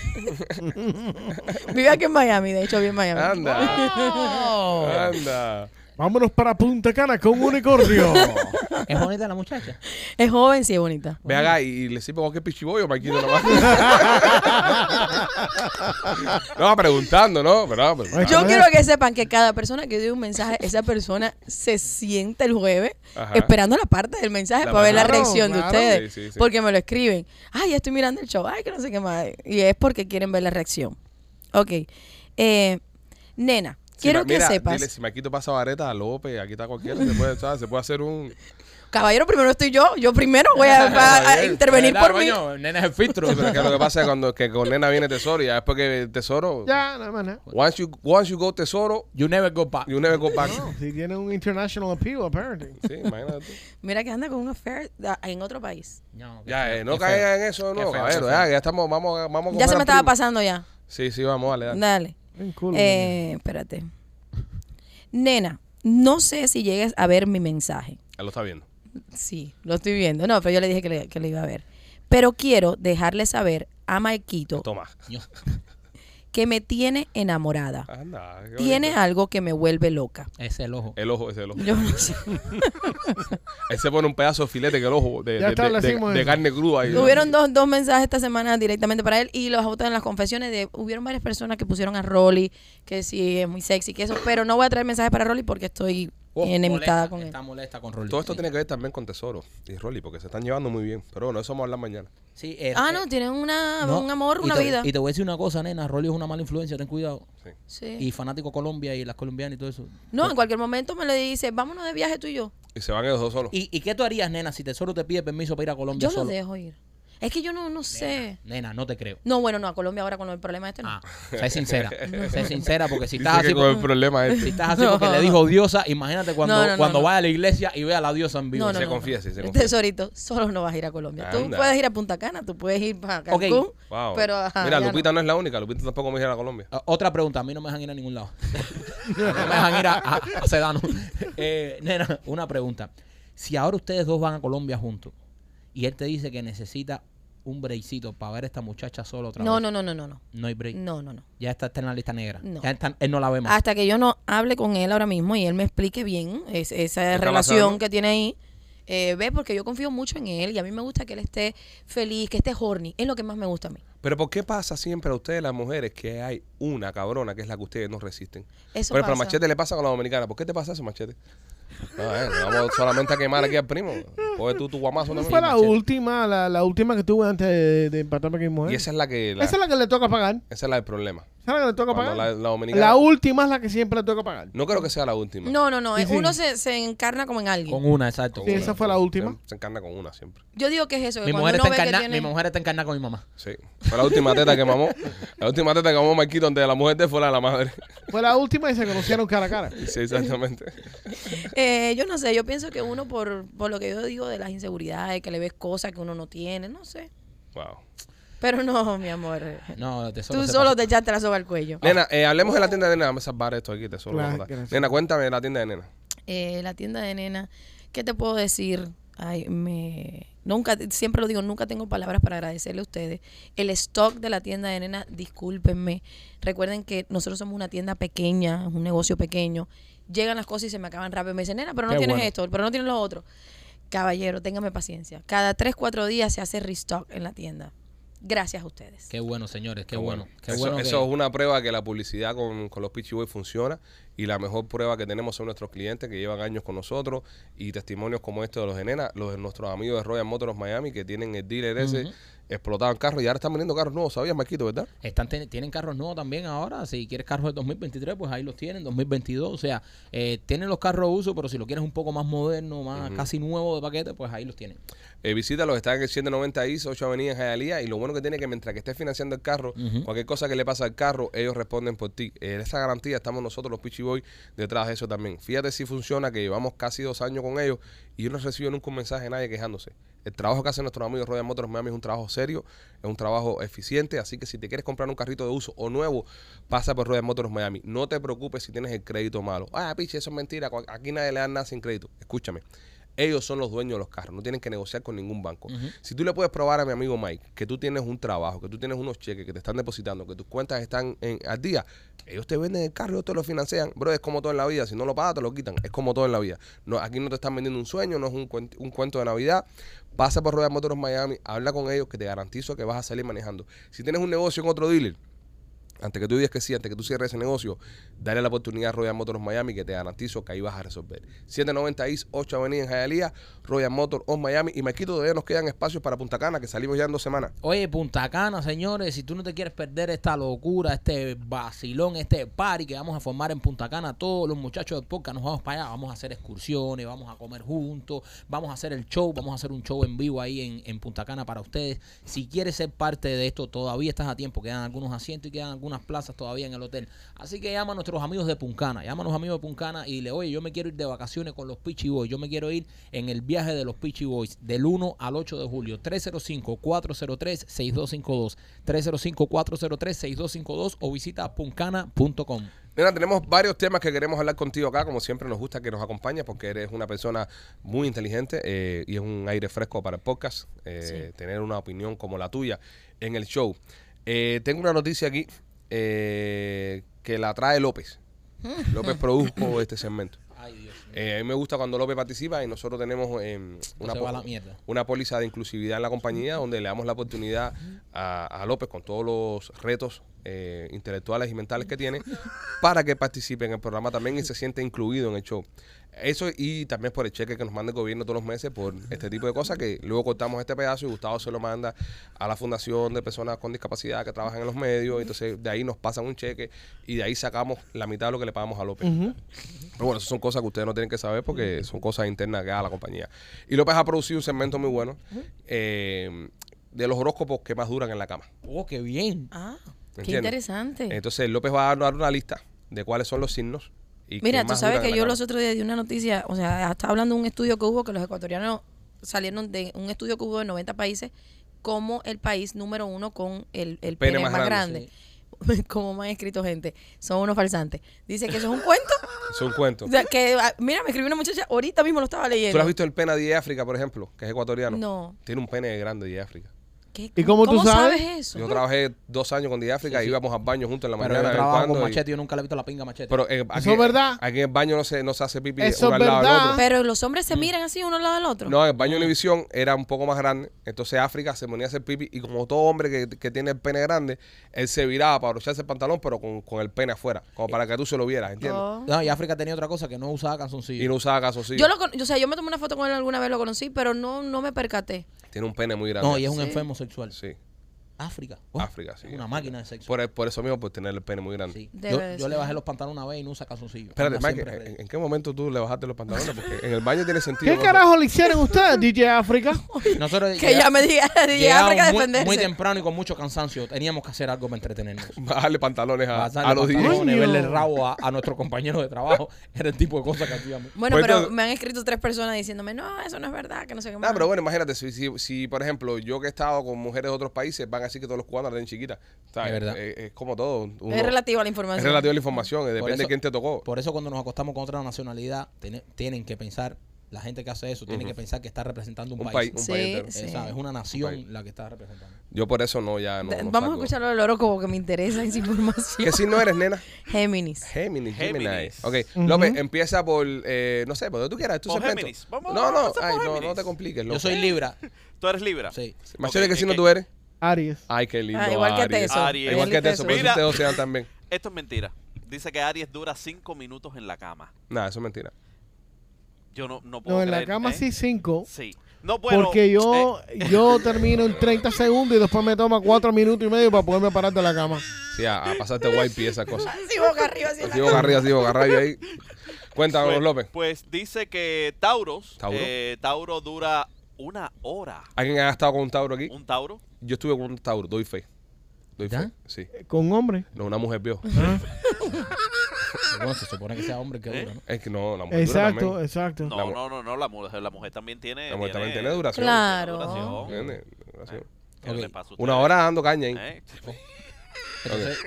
Vive aquí en Miami, de hecho, vive en Miami. Anda. Anda. Vámonos para Punta Cana con un unicornio. Es bonita la muchacha. Es joven, sí, es bonita. Ve acá y, y le sirve cualquier pichibollo, Marquito, no, preguntando, ¿no? Pero, pero- Yo quiero que sepan que cada persona que dio un mensaje, esa persona se siente el jueves Ajá. esperando la parte del mensaje La para ver la reacción Claro, de ustedes. Sí, sí, sí. Porque me lo escriben. Ay, ya estoy mirando el show. Ay, que no sé qué más. Y es porque quieren ver la reacción. Ok. Eh, nena, quiero Ma- que mira, sepas. Dile, si Marquito pasa vareta a López, aquí está cualquiera, se puede, ¿sabes? Se puede hacer un... Caballero, primero estoy yo. Yo primero voy a, a- a intervenir ¿Verdad, por mí. coño? Nena es el filtro. Sí, pero es que lo que pasa es cuando, que con nena viene tesoro y ya después que tesoro... ya, nada más. nada. Once you, once you go tesoro, You never go back. you never go back. No, si tiene un international appeal, apparently. Sí, imagínate tú. Mira que anda con un affair en otro país. No, Ya, feo, eh, no qué feo. caiga en eso de Qué nuevo, feo, caballero. Ya, ya estamos, vamos, vamos a Ya se me estaba pasando ya. Sí, sí, vamos, dale, dale. Dale. Cool. Eh, espérate. Nena, no sé si llegues a ver mi mensaje. Él lo está viendo. Sí, lo estoy viendo. No, pero yo le dije que le, que le iba a ver. Pero quiero dejarle saber a Marquito Toma. Que me tiene enamorada. Anda. Tiene algo que me vuelve loca. Ese es el ojo. El ojo, ese el ojo. Yo no sé. Él se pone un pedazo de filete que el ojo de, Ya de, de- de- carne cruda. ahí. Hubieron dos, dos mensajes esta semana directamente para él y los autos en las confesiones de hubieron varias personas que pusieron a Rolly que sí es muy sexy que eso, pero no voy a traer mensajes para Rolly porque estoy Oh, enemistada molesta, con él. Está molesta con Rolly. Todo esto Sí. tiene que ver también con Tesoro y Rolly, porque se están llevando muy bien. Pero bueno, eso vamos a hablar mañana. Sí, eh, Ah, eh, no, tienen una, no, un amor, y una te- vida. Y te voy a decir una cosa, nena. Rolly es una mala influencia, ten cuidado. Sí. Sí. Y fanático Colombia y las colombianas y todo eso. No, en cualquier momento me le dice, vámonos de viaje tú y yo. Y se van ellos dos solos. ¿Y, y qué tú harías, nena, si Tesoro te pide permiso para ir a Colombia Yo lo solo? dejo ir. Es que yo no, no sé. Nena, no te creo. No, bueno, no, a Colombia ahora con el problema este no. Ah, sé sincera. sé sincera porque si Dice estás que así, con el problema si este. estás así porque le dijo diosa, imagínate cuando, No, cuando no. vaya a la iglesia y vea a la diosa en vivo. No, no, se no. confiesa, se confiesa. Tesorito, solo no vas a ir a Colombia. Tú puedes ir a Punta Cana, tú puedes ir para Cancún, Ok. Wow. pero ajá, Mira, Lupita no. no. es la única. Lupita tampoco me dijera a Colombia. Ah, Otra pregunta, a mí no me dejan ir a ningún lado. no me dejan ir a, a- a Sedano. Eh, nena, una pregunta. Si ahora ustedes dos van a Colombia juntos y él te dice que necesita un breakcito para ver a esta muchacha sola otra No, vez. no, no, no, no, no. No hay break. No, no, no. Ya está, está en la lista negra. No. Ya está- él no la ve más. Hasta que yo no hable con él ahora mismo y él me explique bien es- esa relación pasando? que tiene ahí. Eh, ve, porque yo confío mucho en él y a mí me gusta que él esté feliz, que esté horny. Es lo que más me gusta a mí. Pero ¿por qué pasa siempre a ustedes las mujeres que hay una cabrona que es la que ustedes no resisten? Eso Por ejemplo, a pasa. Machete le pasa con la dominicana. ¿Por qué te pasa eso, Machete? No, eh, vamos solamente a quemar aquí al primo. Coge tú tu guamazo ¿Cuál también. fue la Machete. última, la, la última que tuve antes de, de empatarme con mi mujer? Y esa es la que... La, Esa es la que le toca pagar. esa es la del problema. Esa es la que le toca pagar. la, La, la última es la que siempre le toca pagar. No creo que sea la última. No, no, no. Sí, eh, sí. Uno se, se encarna como en alguien. Con una, exacto. Sí, esa fue la última. Se, se encarna con una siempre. Yo digo que es eso. que Mi cuando mujer, uno está ve que encarnada, tiene- mi mujer está encarnada con mi mamá. Sí. Fue la última teta que mamó. La última teta que mamó Marquito antes de la mujer de él fue la de la madre. Fue la última y se conocieron cara a cara. Sí, exactamente. Eh, yo no sé, yo pienso que uno por, por lo que yo digo de las inseguridades, que le ves cosas que uno no tiene, no sé. Wow. Pero no, mi amor. No, tesoro. Tú se solo te echaste la soga al cuello. Nena, eh, hablemos de la tienda de nena. Dame a salvar esto aquí, tesoro. Claro, vamos a dar. gracias. Nena, cuéntame de la tienda de nena. Eh, la tienda de nena, ¿qué te puedo decir? Ay, me, Nunca, siempre lo digo, nunca tengo palabras para agradecerle a ustedes. El stock de la tienda de nena, discúlpenme. Recuerden que nosotros somos una tienda pequeña, un negocio pequeño. Llegan las cosas y se me acaban rápido. Me dicen, nena, pero no Qué tienes bueno. esto, pero no tienes lo otro. Caballero, téngame paciencia. Cada tres, cuatro días se hace restock en la tienda. Gracias a ustedes. Qué bueno, señores, qué, Qué bueno. Qué eso, bueno que- eso es una prueba que la publicidad con, con los Pitchy Boys funciona y la mejor prueba que tenemos son nuestros clientes que llevan años con nosotros y testimonios como este de los de Nena, los de nuestros amigos de Royal Motors Miami que tienen el dealer ese en carros y ahora están vendiendo carros nuevos, ¿sabías, Marquito, verdad? Están, ten- tienen carros nuevos también ahora. Si quieres carros de 2023, pues ahí los tienen. 2022. O sea, eh, tienen los carros de uso, pero si lo quieres un poco más moderno, más casi nuevo de paquete, pues ahí los tienen. Eh, visítalos, están en el 790 East, 8 Avenida en Hialeah y lo bueno que tiene es que mientras que estés financiando el carro, cualquier cosa que le pasa al carro, ellos responden por ti. Eh, esa garantía estamos nosotros, los Pitchy Boys, detrás de eso también. Fíjate si funciona, que llevamos casi dos años con ellos y yo no recibo nunca un mensaje de nadie quejándose. El trabajo que hacen nuestros amigos Royal Motors Miami es un trabajo serio, es un trabajo eficiente, así que si te quieres comprar un carrito de uso o nuevo, pasa por Royal Motors Miami. No te preocupes si tienes el crédito malo. Ah, piche, eso es mentira, aquí nadie le da nada sin crédito. Escúchame. Ellos son los dueños de los carros, no tienen que negociar con ningún banco. Si tú le puedes probar a mi amigo Mike que tú tienes un trabajo, que tú tienes unos cheques que te están depositando, que tus cuentas están en, al día, ellos te venden el carro, ellos te lo financian. Bro, es como todo en la vida. Si no lo pagas, te lo quitan. Es como todo en la vida. No, aquí no te están vendiendo un sueño, no es un cuento de Navidad. Pasa por Royal Motors Miami, habla con ellos que te garantizo que vas a salir manejando. Si tienes un negocio en otro dealer, antes que tú digas que sí, antes que tú cierres ese negocio, dale la oportunidad a Royal Motors Miami que te garantizo que ahí vas a resolver. 790 East, 8 Avenida en Hialeah, Royal Motors of Miami. Y Maquito, todavía nos quedan espacios para Punta Cana, que salimos ya en dos semanas. Oye, Punta Cana, señores, si tú no te quieres perder esta locura, este vacilón, este party que vamos a formar en Punta Cana, todos los muchachos de podcast nos vamos para allá, vamos a hacer excursiones, vamos a comer juntos, vamos a hacer el show, vamos a hacer un show en vivo ahí en, en Punta Cana para ustedes. Si quieres ser parte de esto, todavía estás a tiempo, quedan algunos asientos y quedan algunas plazas todavía en el hotel. Así que llama a nuestros amigos de Puncana, llama a los amigos de Puncana y dile, oye, yo me quiero ir de vacaciones con los Peachy Boys, yo me quiero ir en el viaje de los Peachy Boys del 1 al 8 de julio, 305-403-6252, 305-403-6252 o visita puncana.com. Nena, tenemos varios temas que queremos hablar contigo acá. Como siempre, nos gusta que nos acompañes porque eres una persona muy inteligente eh, y es un aire fresco para el podcast. eh, Tener una opinión como la tuya en el show. Eh, tengo una noticia aquí eh, que la trae López. López produjo este segmento. Ay, Dios. Eh, a mí me gusta cuando López participa y nosotros tenemos eh, una, póliza de inclusividad en la compañía donde le damos la oportunidad a, a López con todos los retos eh, intelectuales y mentales que tiene para que participe en el programa también y se siente incluido en el show. Eso y también por el cheque que nos manda el gobierno todos los meses por este tipo de cosas que luego cortamos este pedazo y Gustavo se lo manda a la Fundación de Personas con Discapacidad que trabajan en los medios. Entonces de ahí nos pasan un cheque y de ahí sacamos la mitad de lo que le pagamos a López. Pero bueno, eso son cosas que ustedes no tienen que saber porque son cosas internas que haga la compañía. Y López ha producido un segmento muy bueno eh, de los horóscopos que más duran en la cama. Oh, qué bien. Ah, qué ¿Entiendes? interesante. Entonces López va a dar una lista de cuáles son los signos. Y Mira, tú sabes que yo los otros días di una noticia, o sea, estaba hablando de un estudio que hubo que los ecuatorianos salieron de un estudio que hubo en 90 países como el país número uno con el, el pene, más, grande. como me han escrito gente, son unos falsantes. Dice que eso es un cuento. Es un cuento. O sea, que, ah, mira, me escribió una muchacha, ahorita mismo lo estaba leyendo. ¿Tú has visto el pene de África, por ejemplo, que es ecuatoriano? No. Tiene un pene grande de África. ¿Qué- ¿Y cómo tú sabes? eso? Yo trabajé dos años con África Sí, sí. íbamos al baño juntos en la Pero mañana yo de trabajo con cuando. y- machete, yo nunca le he visto la pinga machete. pero eh, aquí, ¿Eso es verdad? Aquí en el baño no se, no se hace pipi Eso uno es al lado del verdad. otro. Pero los hombres se miran así uno al lado del otro. No, el baño Univisión era un poco más grande. Entonces África se ponía a hacer pipi. Y como todo hombre que, que tiene el pene grande, él se viraba para abrocharse el pantalón, pero con, con el pene afuera. Como para que tú se lo vieras, ¿entiendes? Oh. No, y África tenía otra cosa que no usaba calzoncillo. Y no usaba calzoncillo. Yo lo con- o sea, yo me tomé una foto con él alguna vez, lo conocí, pero no, no me percaté. Tiene un pene muy grande. No, y es un Sí. enfermo sexual. Sí, África. Oh, África, sí. Una máquina de sexo. Por, por eso mismo, por tener el pene muy grande. Sí. Yo, le bajé los pantalones una vez y no usa calzoncillo. Espérate, Mike, ¿en, qué momento tú le bajaste los pantalones? Porque en el baño tiene sentido. ¿Qué ¿no? carajo le hicieron ustedes, DJ África? Nosotros Que ya me diga, llegamos África muy, defenderse. muy temprano y con mucho cansancio. Teníamos que hacer algo para entretenernos. Bajarle pantalones a, Pasarle a los pantalones, DJs. verle el rabo a, a nuestro compañero de trabajo. Era el tipo de cosas que hacíamos. Bueno, Pues pero entonces- me han escrito tres personas diciéndome, no, eso no es verdad, que no sé qué más. Ah, pero bueno, imagínate, si, si, si, por ejemplo, yo que he estado con mujeres de otros países, van a decir que todos los cubanos la tienen chiquita. Es verdad. Eh, es como todo. uno- es relativa a la es información. relativo a la información, eh, depende eso- de quién te tocó. Por eso cuando nos acostamos con otra nacionalidad, tiene- tienen que pensar La gente que hace eso tiene que pensar que está representando un, Un país. país, un Sí, país entero. Eh, sí. Es una nación la que está representando. Yo por eso no, ya no. No Vamos a escucharlo del horóscopo que me interesa esa información. ¿Qué signo eres, nena? Géminis. Géminis. Géminis. Ok. López, empieza por, eh, no sé, por donde tú quieras, tu Por segmento. Géminis. Vamos no, no, ay, no, no te compliques, Yo soy Libra. Tú eres Libra. Sí. Machete, Ok, ¿qué es signo que- tú eres? Aries. Ay, qué lindo. Ah, igual que Aries. Teso. Aries. Igual que Teso, por eso Mira. ustedes se dan también. Esto es mentira. Dice que Aries dura cinco minutos en la cama. Nada, eso es mentira. Yo no, no puedo No, en la creer, cama ¿eh? sí cinco. Sí. No, bueno, Porque yo, eh, yo termino en 30 segundos y después me toma 4 minutos y medio para poderme parar de la cama. Sí, a, a pasarte wipe y esas cosas. Así boca arriba, así Así boca arriba, así boca arriba ahí. Cuéntanos, pues, López. pues dice que Tauros, ¿Tauro? eh, Tauro dura una hora. ¿Alguien ha estado con un Tauro aquí? ¿Un Tauro? Yo estuve con un Tauro, doy fe. Doy ¿Ya? fe. Sí. Con hombre. No, una mujer vio. Bueno, se supone que sea hombre que ¿Eh? dura, ¿no? Es que no, la mujer Exacto, exacto. No, La mu- no, no, no, la mujer, la mujer también tiene. La mujer también tiene duración. Claro. duración. Tiene duración. ¿Qué Ok. le pasa a Una ustedes? hora dando caña ahí. ¿Eh? Entonces,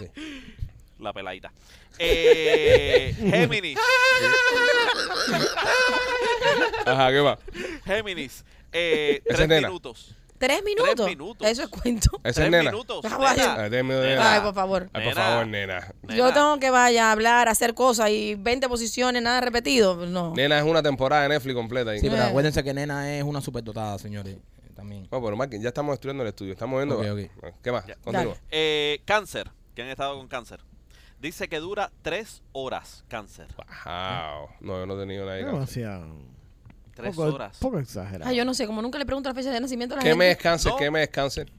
La peladita. Eh, Géminis. Ajá, ¿qué va? Géminis. Eh, Esa tres es nena. minutos. ¿Tres minutos? minutos. Eso es cuento. Tres es nena. minutos. Ah, vaya. Ay, Nena. Por favor. Ay, por Nena. favor, nena. Yo Nena. tengo que vaya a hablar, hacer cosas y 20 posiciones, nada repetido. No. Nena es una temporada de Netflix completa ahí. sí, pero Eh. acuérdense que Nena es una superdotada, señores. eh, También. No, pero Marquín, ya estamos destruyendo el estudio. Estamos viendo. Ok, ¿Qué más? Ya. Continúa. Eh, cáncer. que han estado con cáncer? Dice que dura tres horas cáncer. Wow. No, yo no he tenido nadie. cáncer. Demasiado. Tres poco, horas. Poco exagerado. Ay, yo no sé, como nunca le pregunto la fecha de nacimiento a la ¿Qué gente. mes es cáncer? No. ¿Qué mes es cáncer?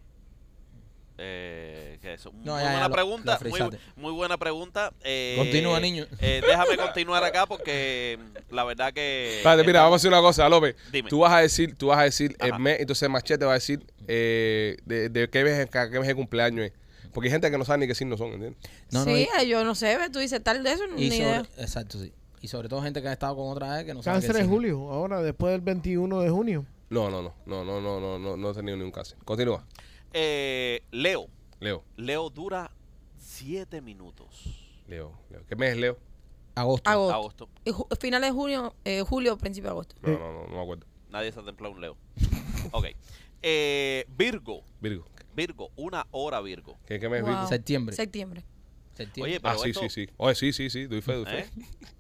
Eh, ¿qué es eso? Muy No, ya, ya, buena lo- pregunta. lo muy, frisaste. muy buena pregunta. Eh, Continúa, niño. eh, déjame continuar acá porque mm, la verdad que. Espérate, mira, vamos a hacer una cosa, López. Dime. Tú vas a decir, tú vas a decir el Ajá. mes, entonces Machete va a decir eh, de, de qué mes, qué mes de cumpleaños es. Porque hay gente que no sabe ni qué signo son, ¿entiendes? No, no, sí, y- yo no sé, ve, tú dices tal de eso, ni Y idea. sobre, exacto, sí. Y sobre todo gente que ha estado con otra vez que no sabe Cáncer qué en julio, ahora después del 21 de junio. No, no, no, no, no, no, no, no, no he tenido ni un cáncer. Continúa, Eh, Leo. Leo, Leo dura siete minutos. Leo, Leo. ¿Qué mes es Leo? Agosto. Agosto. Agosto. Finales de junio, eh, julio, principio de agosto. No, no, no, no me acuerdo. Nadie se ha templado un Leo. Ok. Eh, Virgo. Virgo. Virgo. Una hora Virgo. ¿Qué, qué mes es Wow. Virgo? Septiembre. Septiembre. Septiembre. Oye, pero Ah, sí, esto- sí, sí. Oye, sí, sí, sí, doy fe, doy fe. ¿Eh?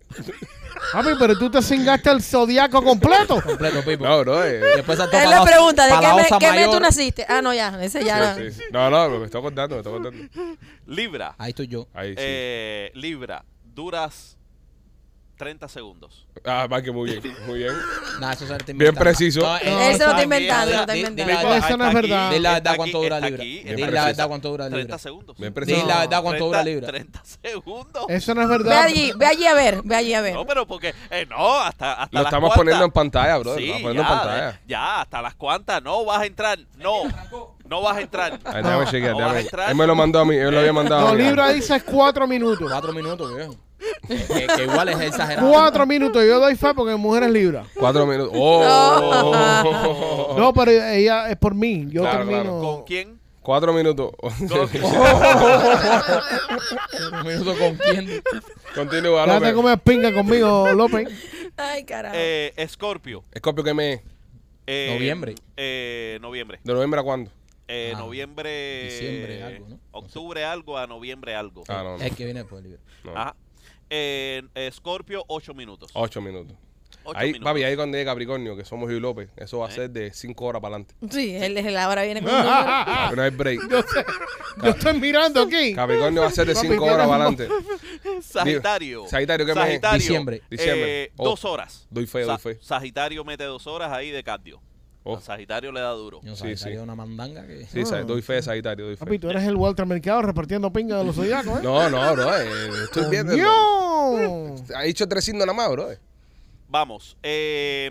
Papi, pero tú te cingaste el zodiaco completo. completo, Pipo. No, bro. eh, Después Él le la- pregunta, ¿de qué, osa qué mes tú naciste? Ah, no, ya, ese ya. sí, sí, sí. No, no, me estoy contando, me estoy contando. Libra. Ahí estoy yo. Ahí sí. Eh, Libra. Duras 30 segundos. Ah, va que muy bien, muy bien. Nada, eso se lo está Bien inventando. preciso. No, No, eh, se lo está está inventando, lo está Di- inventando. di- Eso no es Está verdad. aquí, Di la está verdad cuánto aquí, dura está Libra. aquí, Bien Di está la preciso. verdad cuánto dura 30 Libra. segundos. Bien Di preciso. la verdad cuánto dura 30, Libra. 30 segundos. Eso no es Ve verdad. allí, ve allí a ver, ve allí a ver. No, pero porque. eh, no, hasta, hasta Lo las estamos cuantas. poniendo en pantalla, bro. Sí, lo estamos poniendo ya, en pantalla. de- ya, hasta las cuantas. No vas a entrar. No, no vas a entrar. Ay, déjame chequear, No vas a déjame. entrar. Él me lo mandó a mí, él lo había mandado a No, mí. Libra dice cuatro minutos. Cuatro minutos, viejo. que, que- que igual es exagerado. Cuatro minutos. Yo doy fe porque mi mujer es Libra. Cuatro minutos. ¡Oh! No, pero ella es por mí. Yo Claro, termino. claro. ¿Con quién? Cuatro minutos. Con- Un minuto con quién. Continúa, Déjate López. comer pinga conmigo, López. Ay, carajo. Eh, Scorpio. Escorpio, ¿qué mes? es? Eh, Noviembre. Eh, noviembre. ¿De noviembre a cuándo? Eh, Ah, noviembre. diciembre algo, ¿no? Octubre algo a noviembre algo. Ah, no, no. Es que viene después, Libra. no. Ajá. Eh, eh, Scorpio, 8 minutos. Ocho minutos. Ocho Ahí, minutos. papi, ahí cuando llegue Capricornio, que somos yo y López, eso va a ¿Eh? ser de cinco horas para adelante. Sí, él, él ahora viene con. Porque no hay break. Yo estoy mirando aquí. Capricornio va a ser de Papi, cinco tienes horas un- para adelante. Sagitario. Sagitario, ¿qué es? Sagitario, Diciembre. Diciembre. eh, Oh. Dos horas. Doy fe, Sa- doy fe. Sagitario mete dos horas ahí de cardio. Oh. A Sagitario le da duro. Yo Sí, sabía sí. que una mandanga que. Sí, sabes, doy fe de Sagitario, doy Papi, fe. tú eres el Walter Mercado repartiendo pinga de los zodiacos, ¿eh? No, no, bro. eh, estoy viendo. Ha dicho tres signos nada más, bro. Vamos. eh,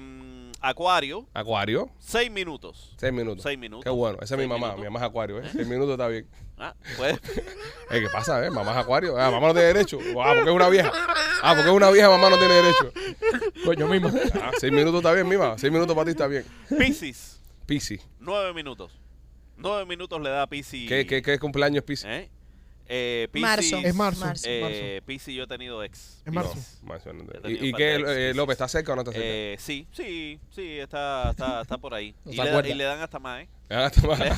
Acuario, Acuario, seis minutos. seis minutos. Seis minutos. Qué bueno. Esa es mi mamá. minutos. Mi mamá es Acuario, ¿eh? Seis minutos está bien. Ah, pues, Eh, ¿Qué pasa, eh? Mamá es Acuario. Ah, mamá no tiene derecho. Ah, porque es una vieja. Ah, porque es una vieja, mamá no tiene derecho. Coño mismo. Ah, seis minutos está bien, mima. Seis minutos para ti está bien. Piscis, Pisi. nueve minutos. Nueve minutos le da a Piscis. ¿Qué, qué, qué cumpleaños es Pisi? ¿Eh? Eh, PC, Marzo. Es marzo. Marzo. Eh, PC yo he tenido ex. Es marzo. No, más o menos. He tenido ¿Y, y qué, eh. López, está cerca o no está cerca? Eh, sí, sí, sí, está, está, está por ahí. No y, le, y le dan hasta más, ¿eh? Ah, está mal.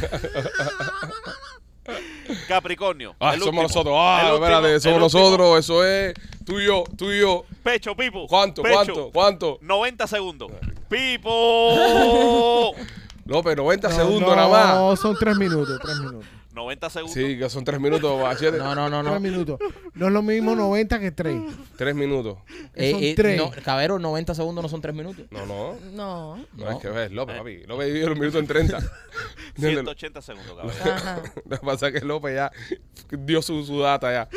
Capricornio. Ah, el somos último. nosotros. Ah, espérate, somos nosotros. Eso es tú y yo, tú y yo. Pecho, Pipo. ¿Cuánto, Pecho. cuánto, cuánto? 90 segundos. Pipo. López, 90 No, segundos no, nada más. No, son tres minutos, tres minutos. 90 segundos. Sí, que son 3 minutos, machete. No, no, no, no. Tres minutos. No es lo mismo 90 que 3. 3 minutos. Eh, son eh, tres. no, Cabero, 90 segundos no son 3 minutos. No, no. No. No, No. es que ves, López, papi. López divide los minutos en 30. ¿Entiendes? 180 segundos, cabrón. Ajá. Lo que pasa es que López ya dio su, su data ya.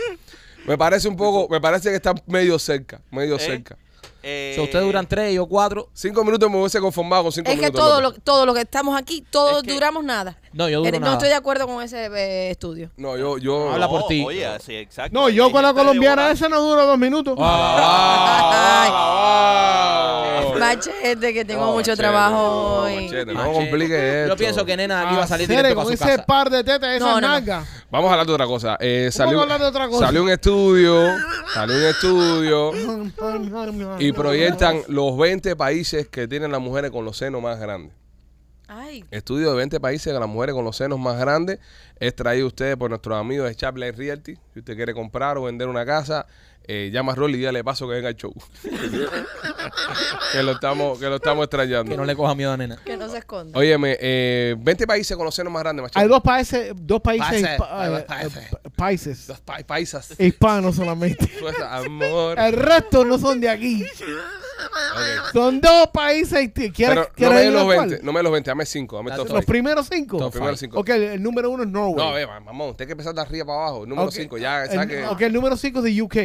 Me parece un poco, me parece que está medio cerca, medio ¿Eh? cerca. Eh, Si ustedes duran 3 y yo 4. Cinco minutos me hubiese conformado con cinco Es que minutos. todo López. lo, todo lo que estamos aquí, todos Es que- duramos nada. No, yo Eh, duro no nada. estoy de acuerdo con ese eh, estudio. No, yo, yo. Habla por ti. Oye, sí, exacto. No, yo con la colombiana esa no dura dos minutos. Ah, ah, ah. Machete, que tengo No, mucho machete, trabajo no, hoy. machete, no complique esto. Yo pienso que nena aquí va a salir directo con para su ese casa. par de tetas, esas No, no, no. nalgas. Vamos a hablar de otra cosa. Eh, ¿Cómo salió, que hablar de otra cosa? salió un estudio, salió un estudio y proyectan los 20 países que tienen las mujeres con los senos más grandes. Ay, Estudio de 20 países de las mujeres con los senos más grandes es traído a ustedes por nuestros amigos de Chaplin Realty. Si usted quiere comprar o vender una casa, eh, llama a Rolly y dale paso que venga al show. que, lo estamos, que lo estamos extrañando. Que no le coja miedo a nena. que no se esconda. Óyeme, eh, 20 países con los senos más grandes, machete. Hay dos países, dos países, Países, hispa- hay dos eh, países. eh, países Dos pa- paisas. hispanos solamente. Sueza, amor. El resto no son de aquí. Ok. Son dos países. ¿Quieres, Pero no quieres me los cuál? 20, no me los 20, dame 5, dame top Los five. primeros cinco. Los primeros 5. Ok, el número uno es Norway. No, ve, mamón, usted hay que empezar de arriba para abajo. Número Ok, 5, ya, el- saque. Ok, el número cinco es de UK.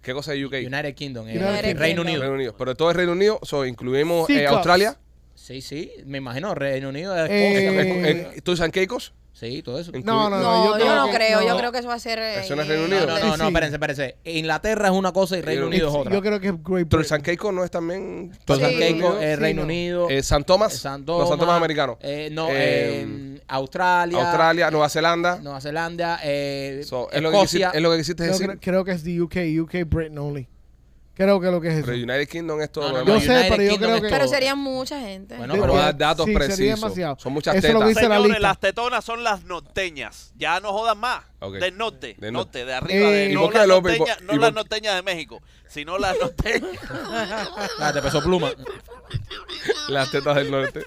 ¿Qué cosa es UK? United Kingdom. eh, United Reino Kingdom. Unido. Reino Unido. Pero todo es Reino Unido, so, incluimos Sí, eh. Australia. Sí, sí. Me imagino. Reino Unido es Eh, Escocia. Eh, eh, ¿Tú and Caicos? Sí, todo eso. No, no, No, yo, no que- creo. Yo no. creo que eso va a ser. Eso no es Reino Unido. No, no, no, no, espérense, espérense. Inglaterra es una cosa y Reino Yo- Unido es otra. Yo creo que es Great Pero el San Britain. Caicos no es también. Sí, eh, sí, Reino no. Unido, Eh, San Tomás. eh, San No, San Tomás Tomás, americano. eh, no, Eh, eh, Australia, Australia, Nueva Zelanda. Nueva Zelanda, eh, So, es, lo que Escocia. es lo que quisiste Creo, decir. que- creo que es de UK, UK Britain only. Creo que lo que es eso. Pero United Kingdom es todo No, no, Yo sé, United pero yo Kingdom creo que-. Pero serían mucha gente. Bueno, No pero voy a dar datos Sí, sería precisos. demasiado. Son muchas Eso es lo tetas. dice la Señores, lista. las tetonas son las norteñas. Ya no jodan más. Ok. Del norte. Del norte, de arriba. Eh, de, ¿y no las, norteñas, no y las norteñas de México, sino las norteñas. Ah, te pesó pluma. Las tetas del norte.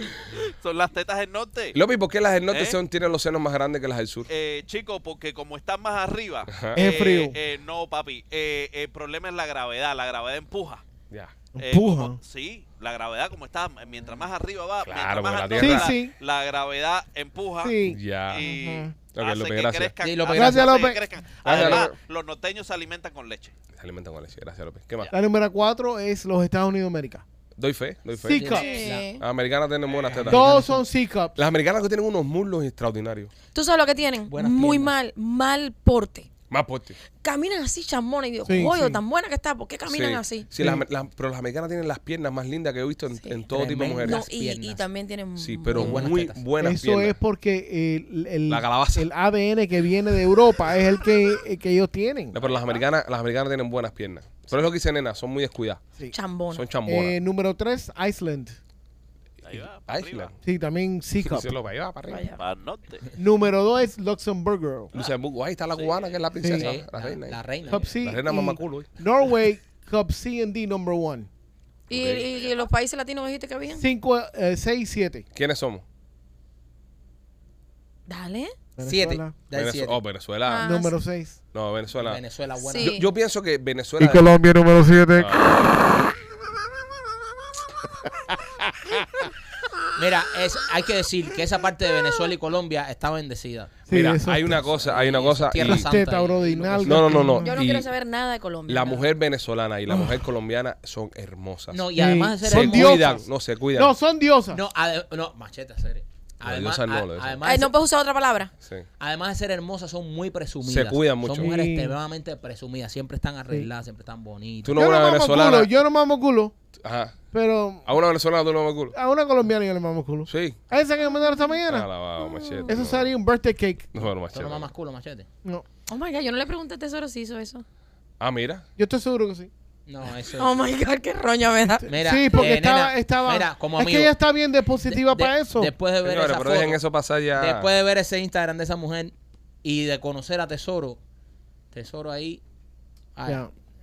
son las tetas del norte. López, ¿por qué las del norte ¿Eh? son, tienen los senos más grandes que las del sur? Eh, chicos, porque como están más arriba. Es eh, frío. eh, no, papi. eh, el problema es la gravedad. La gravedad empuja. Ya. Eh, Empuja. como- sí, la gravedad como está, mientras más arriba va, Claro, más la Tierra- la, Sí, sí. la gravedad empuja Sí. Ya. y López, que gracias. crezcan. Sí, gracias. hace que López. crezcan. Además, los norteños se alimentan con leche. Se alimentan con leche. Gracias, López. ¿Qué más? La número cuatro es los Estados Unidos de América. Doy fe, doy fe. Sí, cups. Sí. Las americanas tienen buenas tetas. Dos son C-cups. Las americanas que tienen unos muslos extraordinarios. ¿Tú sabes lo que tienen? Buenas Muy piernas. mal, mal porte. Más fuertes. Caminan así, chamona, y digo, Sí, "Coño, sí. tan buena que está, ¿por qué caminan Sí. así? Sí, Sí. las- las- pero las americanas tienen las piernas más lindas que he visto en, Sí. en todo tipo de Tremendo. mujeres. No, y, y también tienen Sí, pero muy- buenas muy tetas. buenas Eso piernas. es porque el, el, La calabaza. el ADN que viene de Europa es el que, el que ellos tienen. No, pero las americanas, las americanas tienen buenas piernas. Pero es lo que dice nena, son muy descuidadas. Sí. chambona. Son chambonas. Eh, número tres, Iceland. Ahí va, para Iceland. arriba, Sí, también C-cup. Sí, lo va, ahí va para arriba. Vaya. para el norte. Número dos es Luxemburgo. Luxemburgo, ahí está la cubana, que es la princesa, Sí, la reina. La reina. Cup C. La reina y mamaculo. Norway, Cup C and D number one. ¿Y, Ok. y- y los países latinos dijiste que habían? Cinco, eh, seis, siete. ¿Quiénes somos? Dale. Siete. Venezuela. Siete. Oh, Venezuela. Ah, Número seis. No, Venezuela. Venezuela buena. Sí. Yo, yo pienso que Venezuela. Colombia número siete. Ah, Mira, es, hay que decir que esa parte de Venezuela y Colombia está bendecida. Sí, mira, eso hay una cosa, hay una cosa. Tierra y Santa. Teta, y- y nalga. No, no, no, Yo no y quiero saber nada de Colombia. La mujer venezolana y la mujer colombiana son hermosas. No, y Sí. además de ser se Son hermosa- diosas. cuidan, no se cuidan. No, son diosas. No, ade- no, machete, serio. Además, no, a- además, no puedes usar otra palabra. Sí. además de ser hermosas, son muy presumidas. Se cuidan mucho. Son mujeres Sí. extremadamente presumidas. Siempre están arregladas, siempre están bonitas. Tú no yo una no venezolana. culo, yo no mamo culo, Ajá. pero A una venezolana tú no me culo. a una colombiana yo le mamo culo. Sí. ¿A esa que me mandaron esta Ah, mañana? lavado, machete. Eso no. sería un birthday cake. No, no, Tú machete. no mamas culo, machete. No. Oh my God, yo no le pregunté a Tesoro si hizo eso. Ah, mira. Yo estoy seguro que sí. No, eso Oh my God, qué roña me da. Mira, sí, porque eh, estaba, nena, estaba. mira, como es amigo, que ella está bien de positiva de- para eso. Después de ver Señores, esa pero foto, dejen eso pasar ya. después de ver ese Instagram de esa mujer y de conocer a Tesoro, Tesoro ahí ay,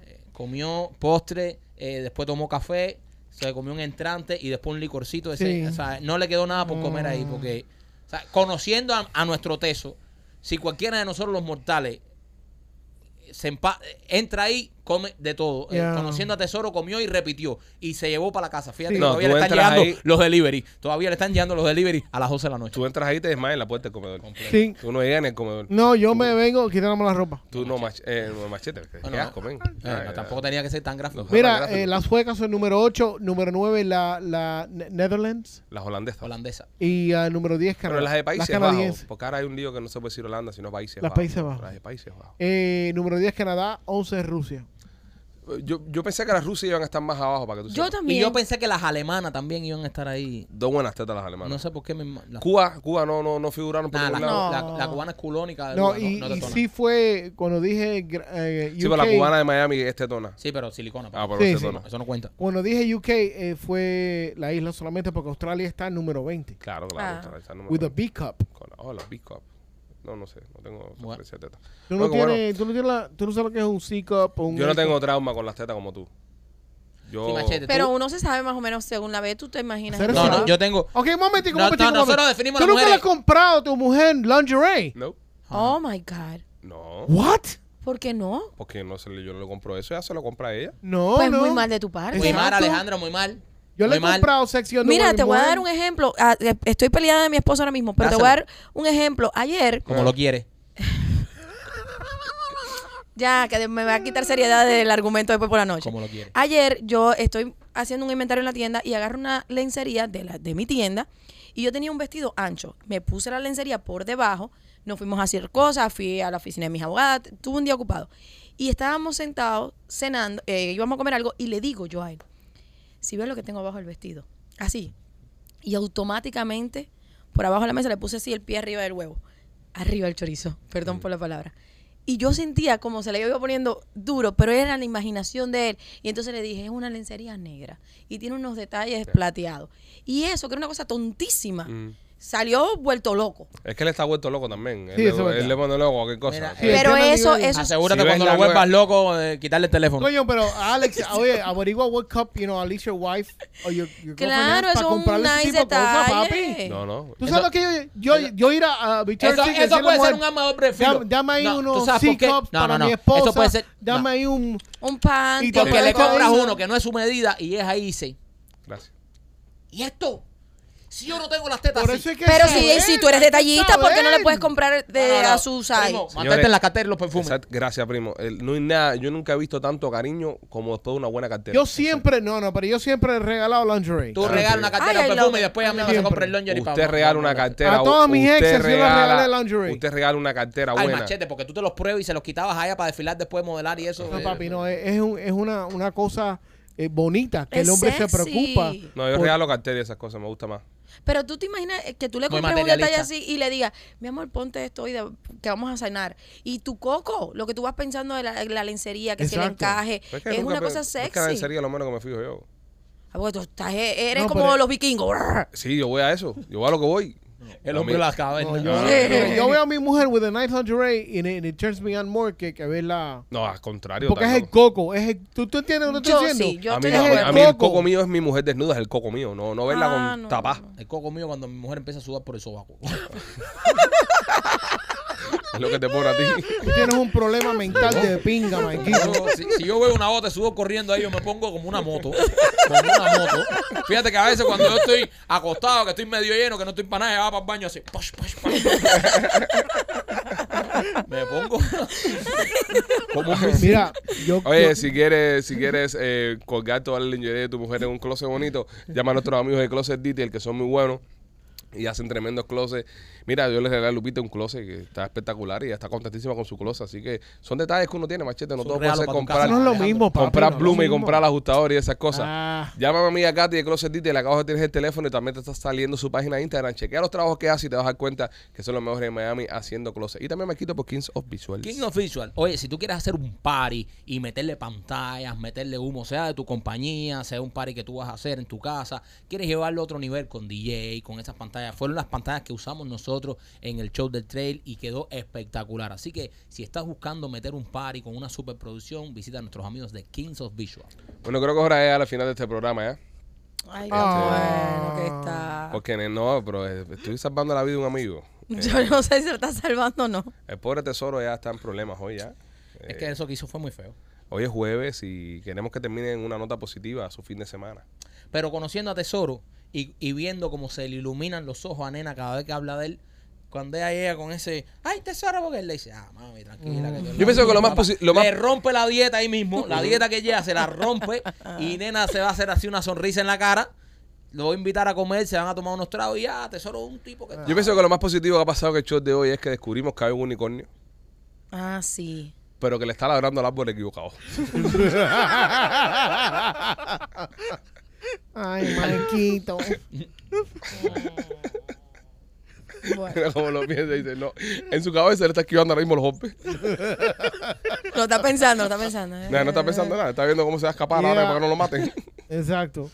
eh, comió postre, eh, después tomó café, se comió un entrante y después un licorcito. Ese, Sí. o sea, no le quedó nada por comer ahí Mm. porque, o sea, conociendo a, a nuestro Teso, si cualquiera de nosotros los mortales se empa- entra ahí, come de todo. Eh, conociendo a Tesoro, comió y repitió. Y se llevó para la casa. Fíjate Sí. que No, todavía le están llegando ahí- los delivery. Todavía le están llegando los delivery a las 12 de la noche. Tú entras ahí y te desmayas en la puerta del comedor. Sí. Tú no llegas en el comedor. No, yo me vengo quitándome la ropa. Tú no mach eh, no, machete. Qué Bueno, asco, men. Eh, Ay, no, tampoco tenía que ser tan gráfico. Mira, eh, las suecas son número 8, número 9 la, la Ne- Netherlands Las holandesas. Holandesa. y ah, número 10 Canadá. Pero las de Países las Bajos. canadienses. Porque ahora hay un lío que no se puede decir Holanda, sino Países Las Bajos. Países Bajos. Las de Países Bajos. Eh, número 10 Canadá, 11 Rusia. Yo, yo pensé que las Rusias iban a estar más abajo para que tú Yo sepas. también. Y yo pensé que las alemanas también iban a estar ahí. Dos buenas tetas las alemanas. No sé por qué me. Cuba, Cuba no, no, no figuraron por Nah, ningún la, lado. la- No. la cubana es culónica. No, no, y, no y detona. sí fue cuando dije gra- eh, Sí, pero la UK, cubana de Miami es tetona. Sí, pero silicona. Ah, papá. pero Sí, es sí. tetona. Eso no cuenta. Cuando dije UK eh, fue la isla solamente porque Australia está en número 20. Claro, claro. Ah. está- está el número With a uno. B cup. Con la- Oh, la B cup. No, no sé. No tengo Bueno. referencia de teta. Tú no, Bueno, bueno, tienes, tú, no tienes la- tú no sabes lo que es un C cup o un yo no A tengo trauma con las tetas como tú. Yo... Sí, machete. Pero uno se sabe más o menos según la ve, tú te imaginas. No, no, yo tengo. Ok, un momentico, un No, momentico. no, un nosotros definimos ¿Tú nunca le has comprado a tu mujer lingerie? No. Oh my God. No. What? ¿Por qué no? Porque no se le, yo no le compro eso. Ya se lo compra ella. No, Pues no. muy mal de tu parte. Muy mal, Exacto. Alejandra, muy mal. Yo le he mal. comprado sección Mira, te voy a dar un ejemplo. Ah, eh, Estoy peleada de mi esposo ahora mismo, pero te voy a dar un ejemplo. Ayer, Como lo quiere. ya que me va a quitar seriedad del argumento después por la noche. Como lo quiere. Ayer yo estoy haciendo un inventario en la tienda y agarro una lencería de, la, de mi tienda y yo tenía un vestido ancho. Me puse la lencería por debajo, nos fuimos a hacer cosas, fui a la oficina de mis abogadas, tuve un día ocupado. Y estábamos sentados cenando, eh, íbamos a comer algo y le digo yo a él, si ves lo que tengo abajo del vestido, así. Y automáticamente por abajo de la mesa le puse así el pie arriba del huevo, arriba del chorizo, perdón por la palabra. Y yo sentía como se le iba poniendo duro, pero era la imaginación de él. Y entonces le dije, es una lencería negra y tiene unos detalles plateados. Y eso, que era una cosa tontísima, Mm. Salió vuelto loco. Es que él está vuelto loco también. Sí, él, eso le, él le pone loco a cualquier cosa. Mira, Sí. Sí, el Pero eso, eso, Asegúrate Si cuando lo vuelvas loco de quitarle el teléfono. Coño, pero Alex, oye, averigua what cup, you know, at least your wife or your, your claro, eso para es un nice papi. detalle. No, no. ¿Tú Eso- sabes lo que yo, yo, yo ir a, a Eso, eso puede la ser mujer, un arma de filo. Dame, ahí No, ¿tú unos? C-cups No, para no, mi esposa. Eso puede ser- Dame ahí un... Un pan. Y te Porque le eso compras uno que no es su medida y es ahí dice, Gracias. ¿y esto? Si yo no tengo las tetas Por así. eso es que Pero saber, si, si tú eres detallista, ¿por qué no le saber. puedes comprar de, No, no, no. a su size? Primo, Señores, mantente en la cartera y los perfumes. Exacto. Gracias, primo. El- no hay nada, yo nunca he visto tanto cariño como después de una buena cartera. Yo siempre, no, no, pero yo siempre he regalado lingerie. Tú regalas sí. una cartera Ay, de I perfume love y después a mí no se Siempre. compra el lingerie para- Usted regala una para- cartera. A todas mis usted exes yo les regala- regalé lingerie. Usted regala una cartera Al buena. machete, porque tú te los pruebas y se los quitabas allá para desfilar después de modelar y eso. No, eh, papi, no, es, es, un- es una, una cosa eh, bonita que Es el hombre se sexy. preocupa. No, yo por- regalo cartera y esas cosas, me gusta más. Pero tú te imaginas eh, que tú le compres un detalle así y le digas, mi amor, ponte esto hoy de- que vamos a cenar. Y tu coco, lo que tú vas pensando de la, la lencería, que si el Exacto. encaje, Pero que es una cosa Es que la sexy. lencería es lo menos que me fijo yo. Ah, porque tú estás, eh, eres No, como pero- los vikingos. Sí, yo voy a eso. Yo voy a lo que voy. El hombre cavernas. No, yo, veo a mi mujer with a nice lingerie y it, it turns me on more que, que verla. No, al contrario. Porque es el coco. Es el, ¿tú, ¿Tú entiendes lo que estoy diciendo? sí, yo a mí, estoy a a el Coco. mío es mi mujer desnuda, es el coco mío. No, no verla Ah, con no. El coco mío cuando mi mujer empieza a sudar por el sobaco. Es lo que te pone a ti. Tú tienes un problema mental de pinga, Maikito. Si, si yo veo una bota sudor corriendo ahí, yo me pongo como una moto. Como una moto. Fíjate que a veces cuando yo estoy acostado, que estoy medio lleno, que no estoy para nada, va para el baño así. posh, posh, posh. me pongo como un. Mira, yo. Oye, yo- si quieres, si quieres eh, colgar toda la lingerie de tu mujer en un closet bonito, llama a nuestros amigos de Closet Detail, que son muy buenos y hacen tremendos closets. Mira, yo le regalé a Lupita un closet que está espectacular y está contentísima con su closet. Así que son detalles que uno tiene, machete. No todo puede ser comprar, no es lo Alejandro, mismo, papi. comprar no y comprar ajustador y esas cosas. Ah, Llama a mi Katy de Closet Detail, le acabo de tener el teléfono y también te está saliendo su página de Instagram. Chequea los trabajos que hace y te vas a dar cuenta que son los mejores en Miami haciendo closet. Y también me quito por Kings of Visuals. King of Visual. Oye, si tú quieres hacer un party y meterle pantallas, meterle humo, sea de tu compañía, sea un party que tú vas a hacer en tu casa, quieres llevarlo a otro nivel con DJ, con esas pantallas. Fueron las pantallas que usamos nosotros en el show del trail y quedó espectacular. Así que si estás buscando meter un party con una superproducción, visita a nuestros amigos de Kings of Visual. Bueno, creo que ahora es al final de este programa, ¿ya? Ay, qué Ah. bueno que está. Porque no, pero eh, estoy salvando la vida de un amigo. Eh, Yo no sé si lo está salvando o no. el pobre tesoro ya está en problemas hoy ya. Es que eso que hizo fue muy feo. Hoy es jueves y queremos que termine en una nota positiva a su fin de semana. Pero conociendo a Tesoro y, y viendo cómo se le iluminan los ojos a Nena cada vez que habla de él, cuando ella llega con ese, ay, Tesoro, porque él le dice, ah, mami, tranquila. Que Yo pienso que lo más Papá, posi- lo más- Le rompe la dieta ahí mismo, la dieta que lleva se la rompe y Nena se va a hacer así una sonrisa en la cara. Lo voy a invitar a comer, se van a tomar unos tragos y ya, Tesoro es un tipo que... Yo pienso que lo más positivo que ha pasado en el show de hoy es que descubrimos que hay un unicornio, Ah, sí. pero que le está ladrando al árbol equivocado. Ay, Marquito. Bueno, Mira cómo lo piensa y dice, no. En su cabeza le está esquivando ahora mismo los golpes. lo está pensando, lo está pensando. ¿eh? Nada, no está pensando nada, está viendo cómo se va a escapar ahora Yeah. para que no lo maten. Exacto.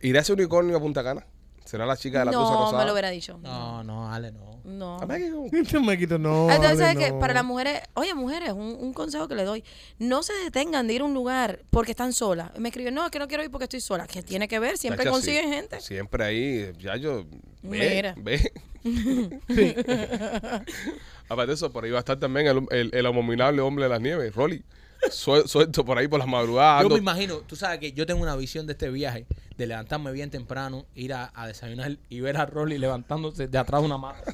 ¿Irá ese unicornio a Punta Cana? ¿Será la chica de la blusa No, rosada? me lo hubiera dicho. No, no, Ale, no. No. A México. Este Marquito, no. Entonces, ¿sabes Ale, qué? no. Para las mujeres, oye, mujeres, un, un consejo que le doy, no se detengan de ir a un lugar porque están solas. Me escriben, no, es que no quiero ir porque estoy sola. ¿Qué tiene que ver? Siempre consiguen sí. gente. Siempre ahí, ya yo. Ve, Mira. ve. Aparte de eso, por ahí va a estar también el, el, el abominable hombre de las nieves, Rolly. Suel- Suelto por ahí por las madrugadas. Yo ando- me imagino, tú sabes que yo tengo una visión de este viaje, de levantarme bien temprano, ir a, a desayunar y ver a Rolly levantándose de atrás de una mata.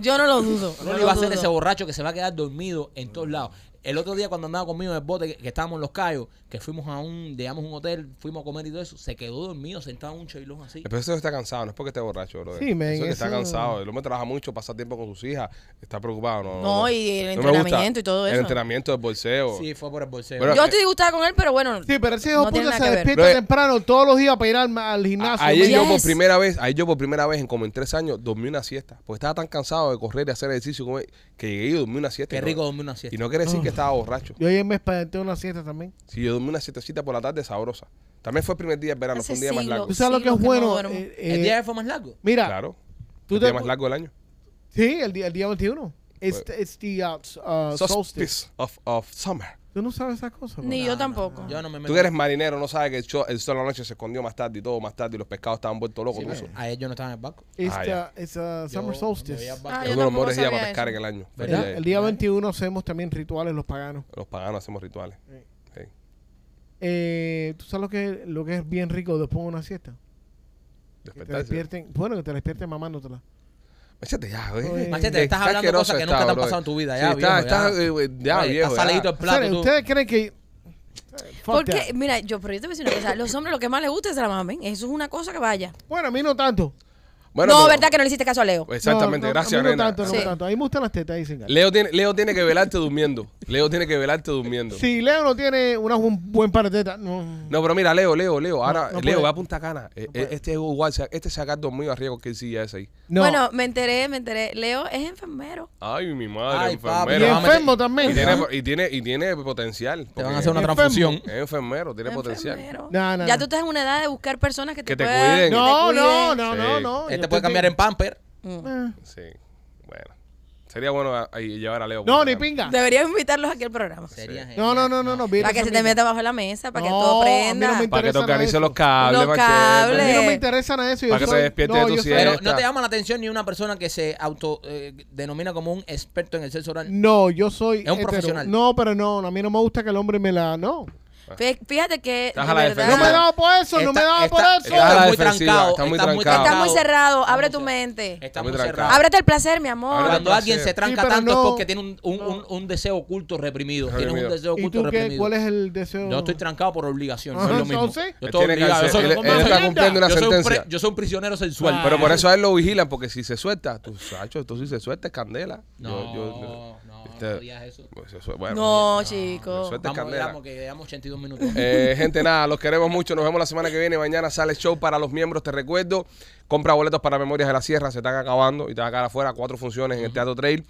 Yo no lo dudo. no Rolly lo va a ser dudo. ese borracho que se va a quedar dormido en todos lados. El otro día cuando andaba conmigo en el bote, que, que estábamos en Los Cayos, que fuimos a un, digamos, un hotel, fuimos a comer y todo eso, se quedó dormido sentado en un chailón así. Pero eso está cansado, no es porque esté borracho, bro. Sí, men, eso está cansado. El hombre trabaja mucho, pasa tiempo con sus hijas, está preocupado. No, No, y el No me entrenamiento y todo El eso. entrenamiento del bolseo. Sí, fue por el bolseo. Bueno, Yo estoy disgustada con él, pero bueno. Sí, pero ese hijo No puta se despierta temprano todos los días para ir al, al gimnasio. A- Ayer men. yo por primera vez, ayer yo por primera vez en como en tres años dormí una siesta. Porque estaba tan cansado de correr y hacer ejercicio como- que llegué y dormí una siesta. Qué y no- rico dormir una Y siesta. no quiere decir que estaba borracho. Yo ayer me espanté una siesta también. Si yo dormí una siestecita por la tarde sabrosa. También fue el primer día de verano, fue un día más largo. ¿Tú sabes lo que Sí, es que bueno? duermo. Eh, ¿El eh, día fue más largo? Mira, Claro. tú el te- día más largo del año. sí, el día, el día 21. It's, it's the uh, s- uh, solstice. Solstice of, of summer. Tú no sabes esas cosas. Ni yo tampoco. Yo no me Tú que eres marinero, no sabes que el sol, el sol a la noche se escondió más tarde y todo más tarde y los pescados estaban vueltos locos. Sí, eso. Ayer yo no estaba en el barco. Ah, ya. a summer Yo solstice. veía Ah. Es yo uno de los tampoco mejores días para sabía pescar eso. en el año. El, ¿Verdad? el día 21 hacemos también rituales los paganos. Los paganos hacemos rituales. Sí. Sí. Eh, ¿Tú sabes lo que, lo que es bien rico después de una siesta? Que te Despertarse. despierten, bueno, que te despierten mamándotela. Échate ya, güey. Machete, estás hablando cosas que nunca te han pasado en tu vida. Sí, Ya, viejo, está, ya. güey, ya, Oye, viejo. ya. el O plato. ¿Ustedes creen que... Porque, that. mira, yo, pero yo te voy a decir una cosa. Los hombres lo que más les gusta es la mamen. Eso es una cosa que vaya. Bueno, a mí no tanto. Bueno, no, pero- verdad que no le hiciste caso a Leo. Exactamente, No, no, gracias, a mí no nena. tanto, no Sí. tanto. A mí me gustan las tetas, dicen. Leo tiene, Leo tiene que velarte durmiendo. Leo tiene que velarte durmiendo. Si Leo no tiene una, un buen par de tetas, no. No, pero mira, Leo, Leo, Leo. Ahora, no Leo, puede. va a Punta Cana. Eh, eh, este es igual, este se ha dormido a riesgo que el silla ese ahí. No. Bueno, me enteré, me enteré. Leo es enfermero. Ay, mi madre, Ay, papi, y enfermero. meter- enfermo Y también. tiene, ¿ah? y, tiene, y tiene potencial. Te van a hacer una Enfermo. transfusión. Es enfermero, tiene potencial. Enfermero. No, no, ya no. tú estás en una edad de buscar personas que te, Que te puedan- cuiden. que te No, no, cuiden. no, Sí. no, no. Él Yo te puede te- cambiar en pamper. Mm. Eh. Sí. Sería bueno a- ahí llevar a Leo. No, ni pinga. Deberías invitarlos aquí al programa. Sería No, no, no, no, no. mira Para que se te meta bajo la mesa, para que No, todo prenda. no Para que te organice los cables, Los machete. A mí no cables. me interesa nada eso. Para que te soy- despierte no, de tu siesta. Pero no te llama la atención ni una persona que se auto eh, denomina como un experto en el sexo oral. No, yo soy. Es un hetero. profesional. No, pero no, a mí no me gusta que el hombre me la. No. Fí- Fíjate que Estás de a la verdad, No me daba por eso, no me Está- daba por eso. está muy trancado, está muy trancado. está cerrado. Abre tu mente. Está muy muy trancado. cerrado. Ábrete el placer, mi amor. Cuando alguien se tranca tanto no- es porque tiene un, un, no. un- un deseo oculto reprimido. Tienes un deseo ¿Y oculto reprimido. ¿Cuál es el deseo? Yo estoy trancado por obligación, no es lo mismo. entonces. Yo estoy obligado. cáncer. Yo soy, Él- está cumpliendo una sentencia. yo soy un prisionero sensual. Pero por eso a él lo vigilan, porque si se suelta, tú, Sacho, tú si se suelta es candela. No, Yo- yo- no, este- no eso. pues eso, bueno, No, me chico. suelta es Vamos, candela. veamos que llevamos 82 minutos. Eh, gente, nada, los queremos mucho. Nos vemos la semana que viene. Mañana sale show para los miembros. Te recuerdo, compra boletos para Memorias de la Sierra. Se están acabando y te va a quedar afuera. Cuatro funciones en el Teatro Trail.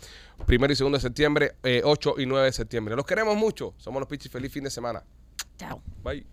Primero y segundo de septiembre, eh, 8 y 9 de septiembre. Los queremos mucho. Somos los Pichis. Feliz fin de semana. Chao. Bye.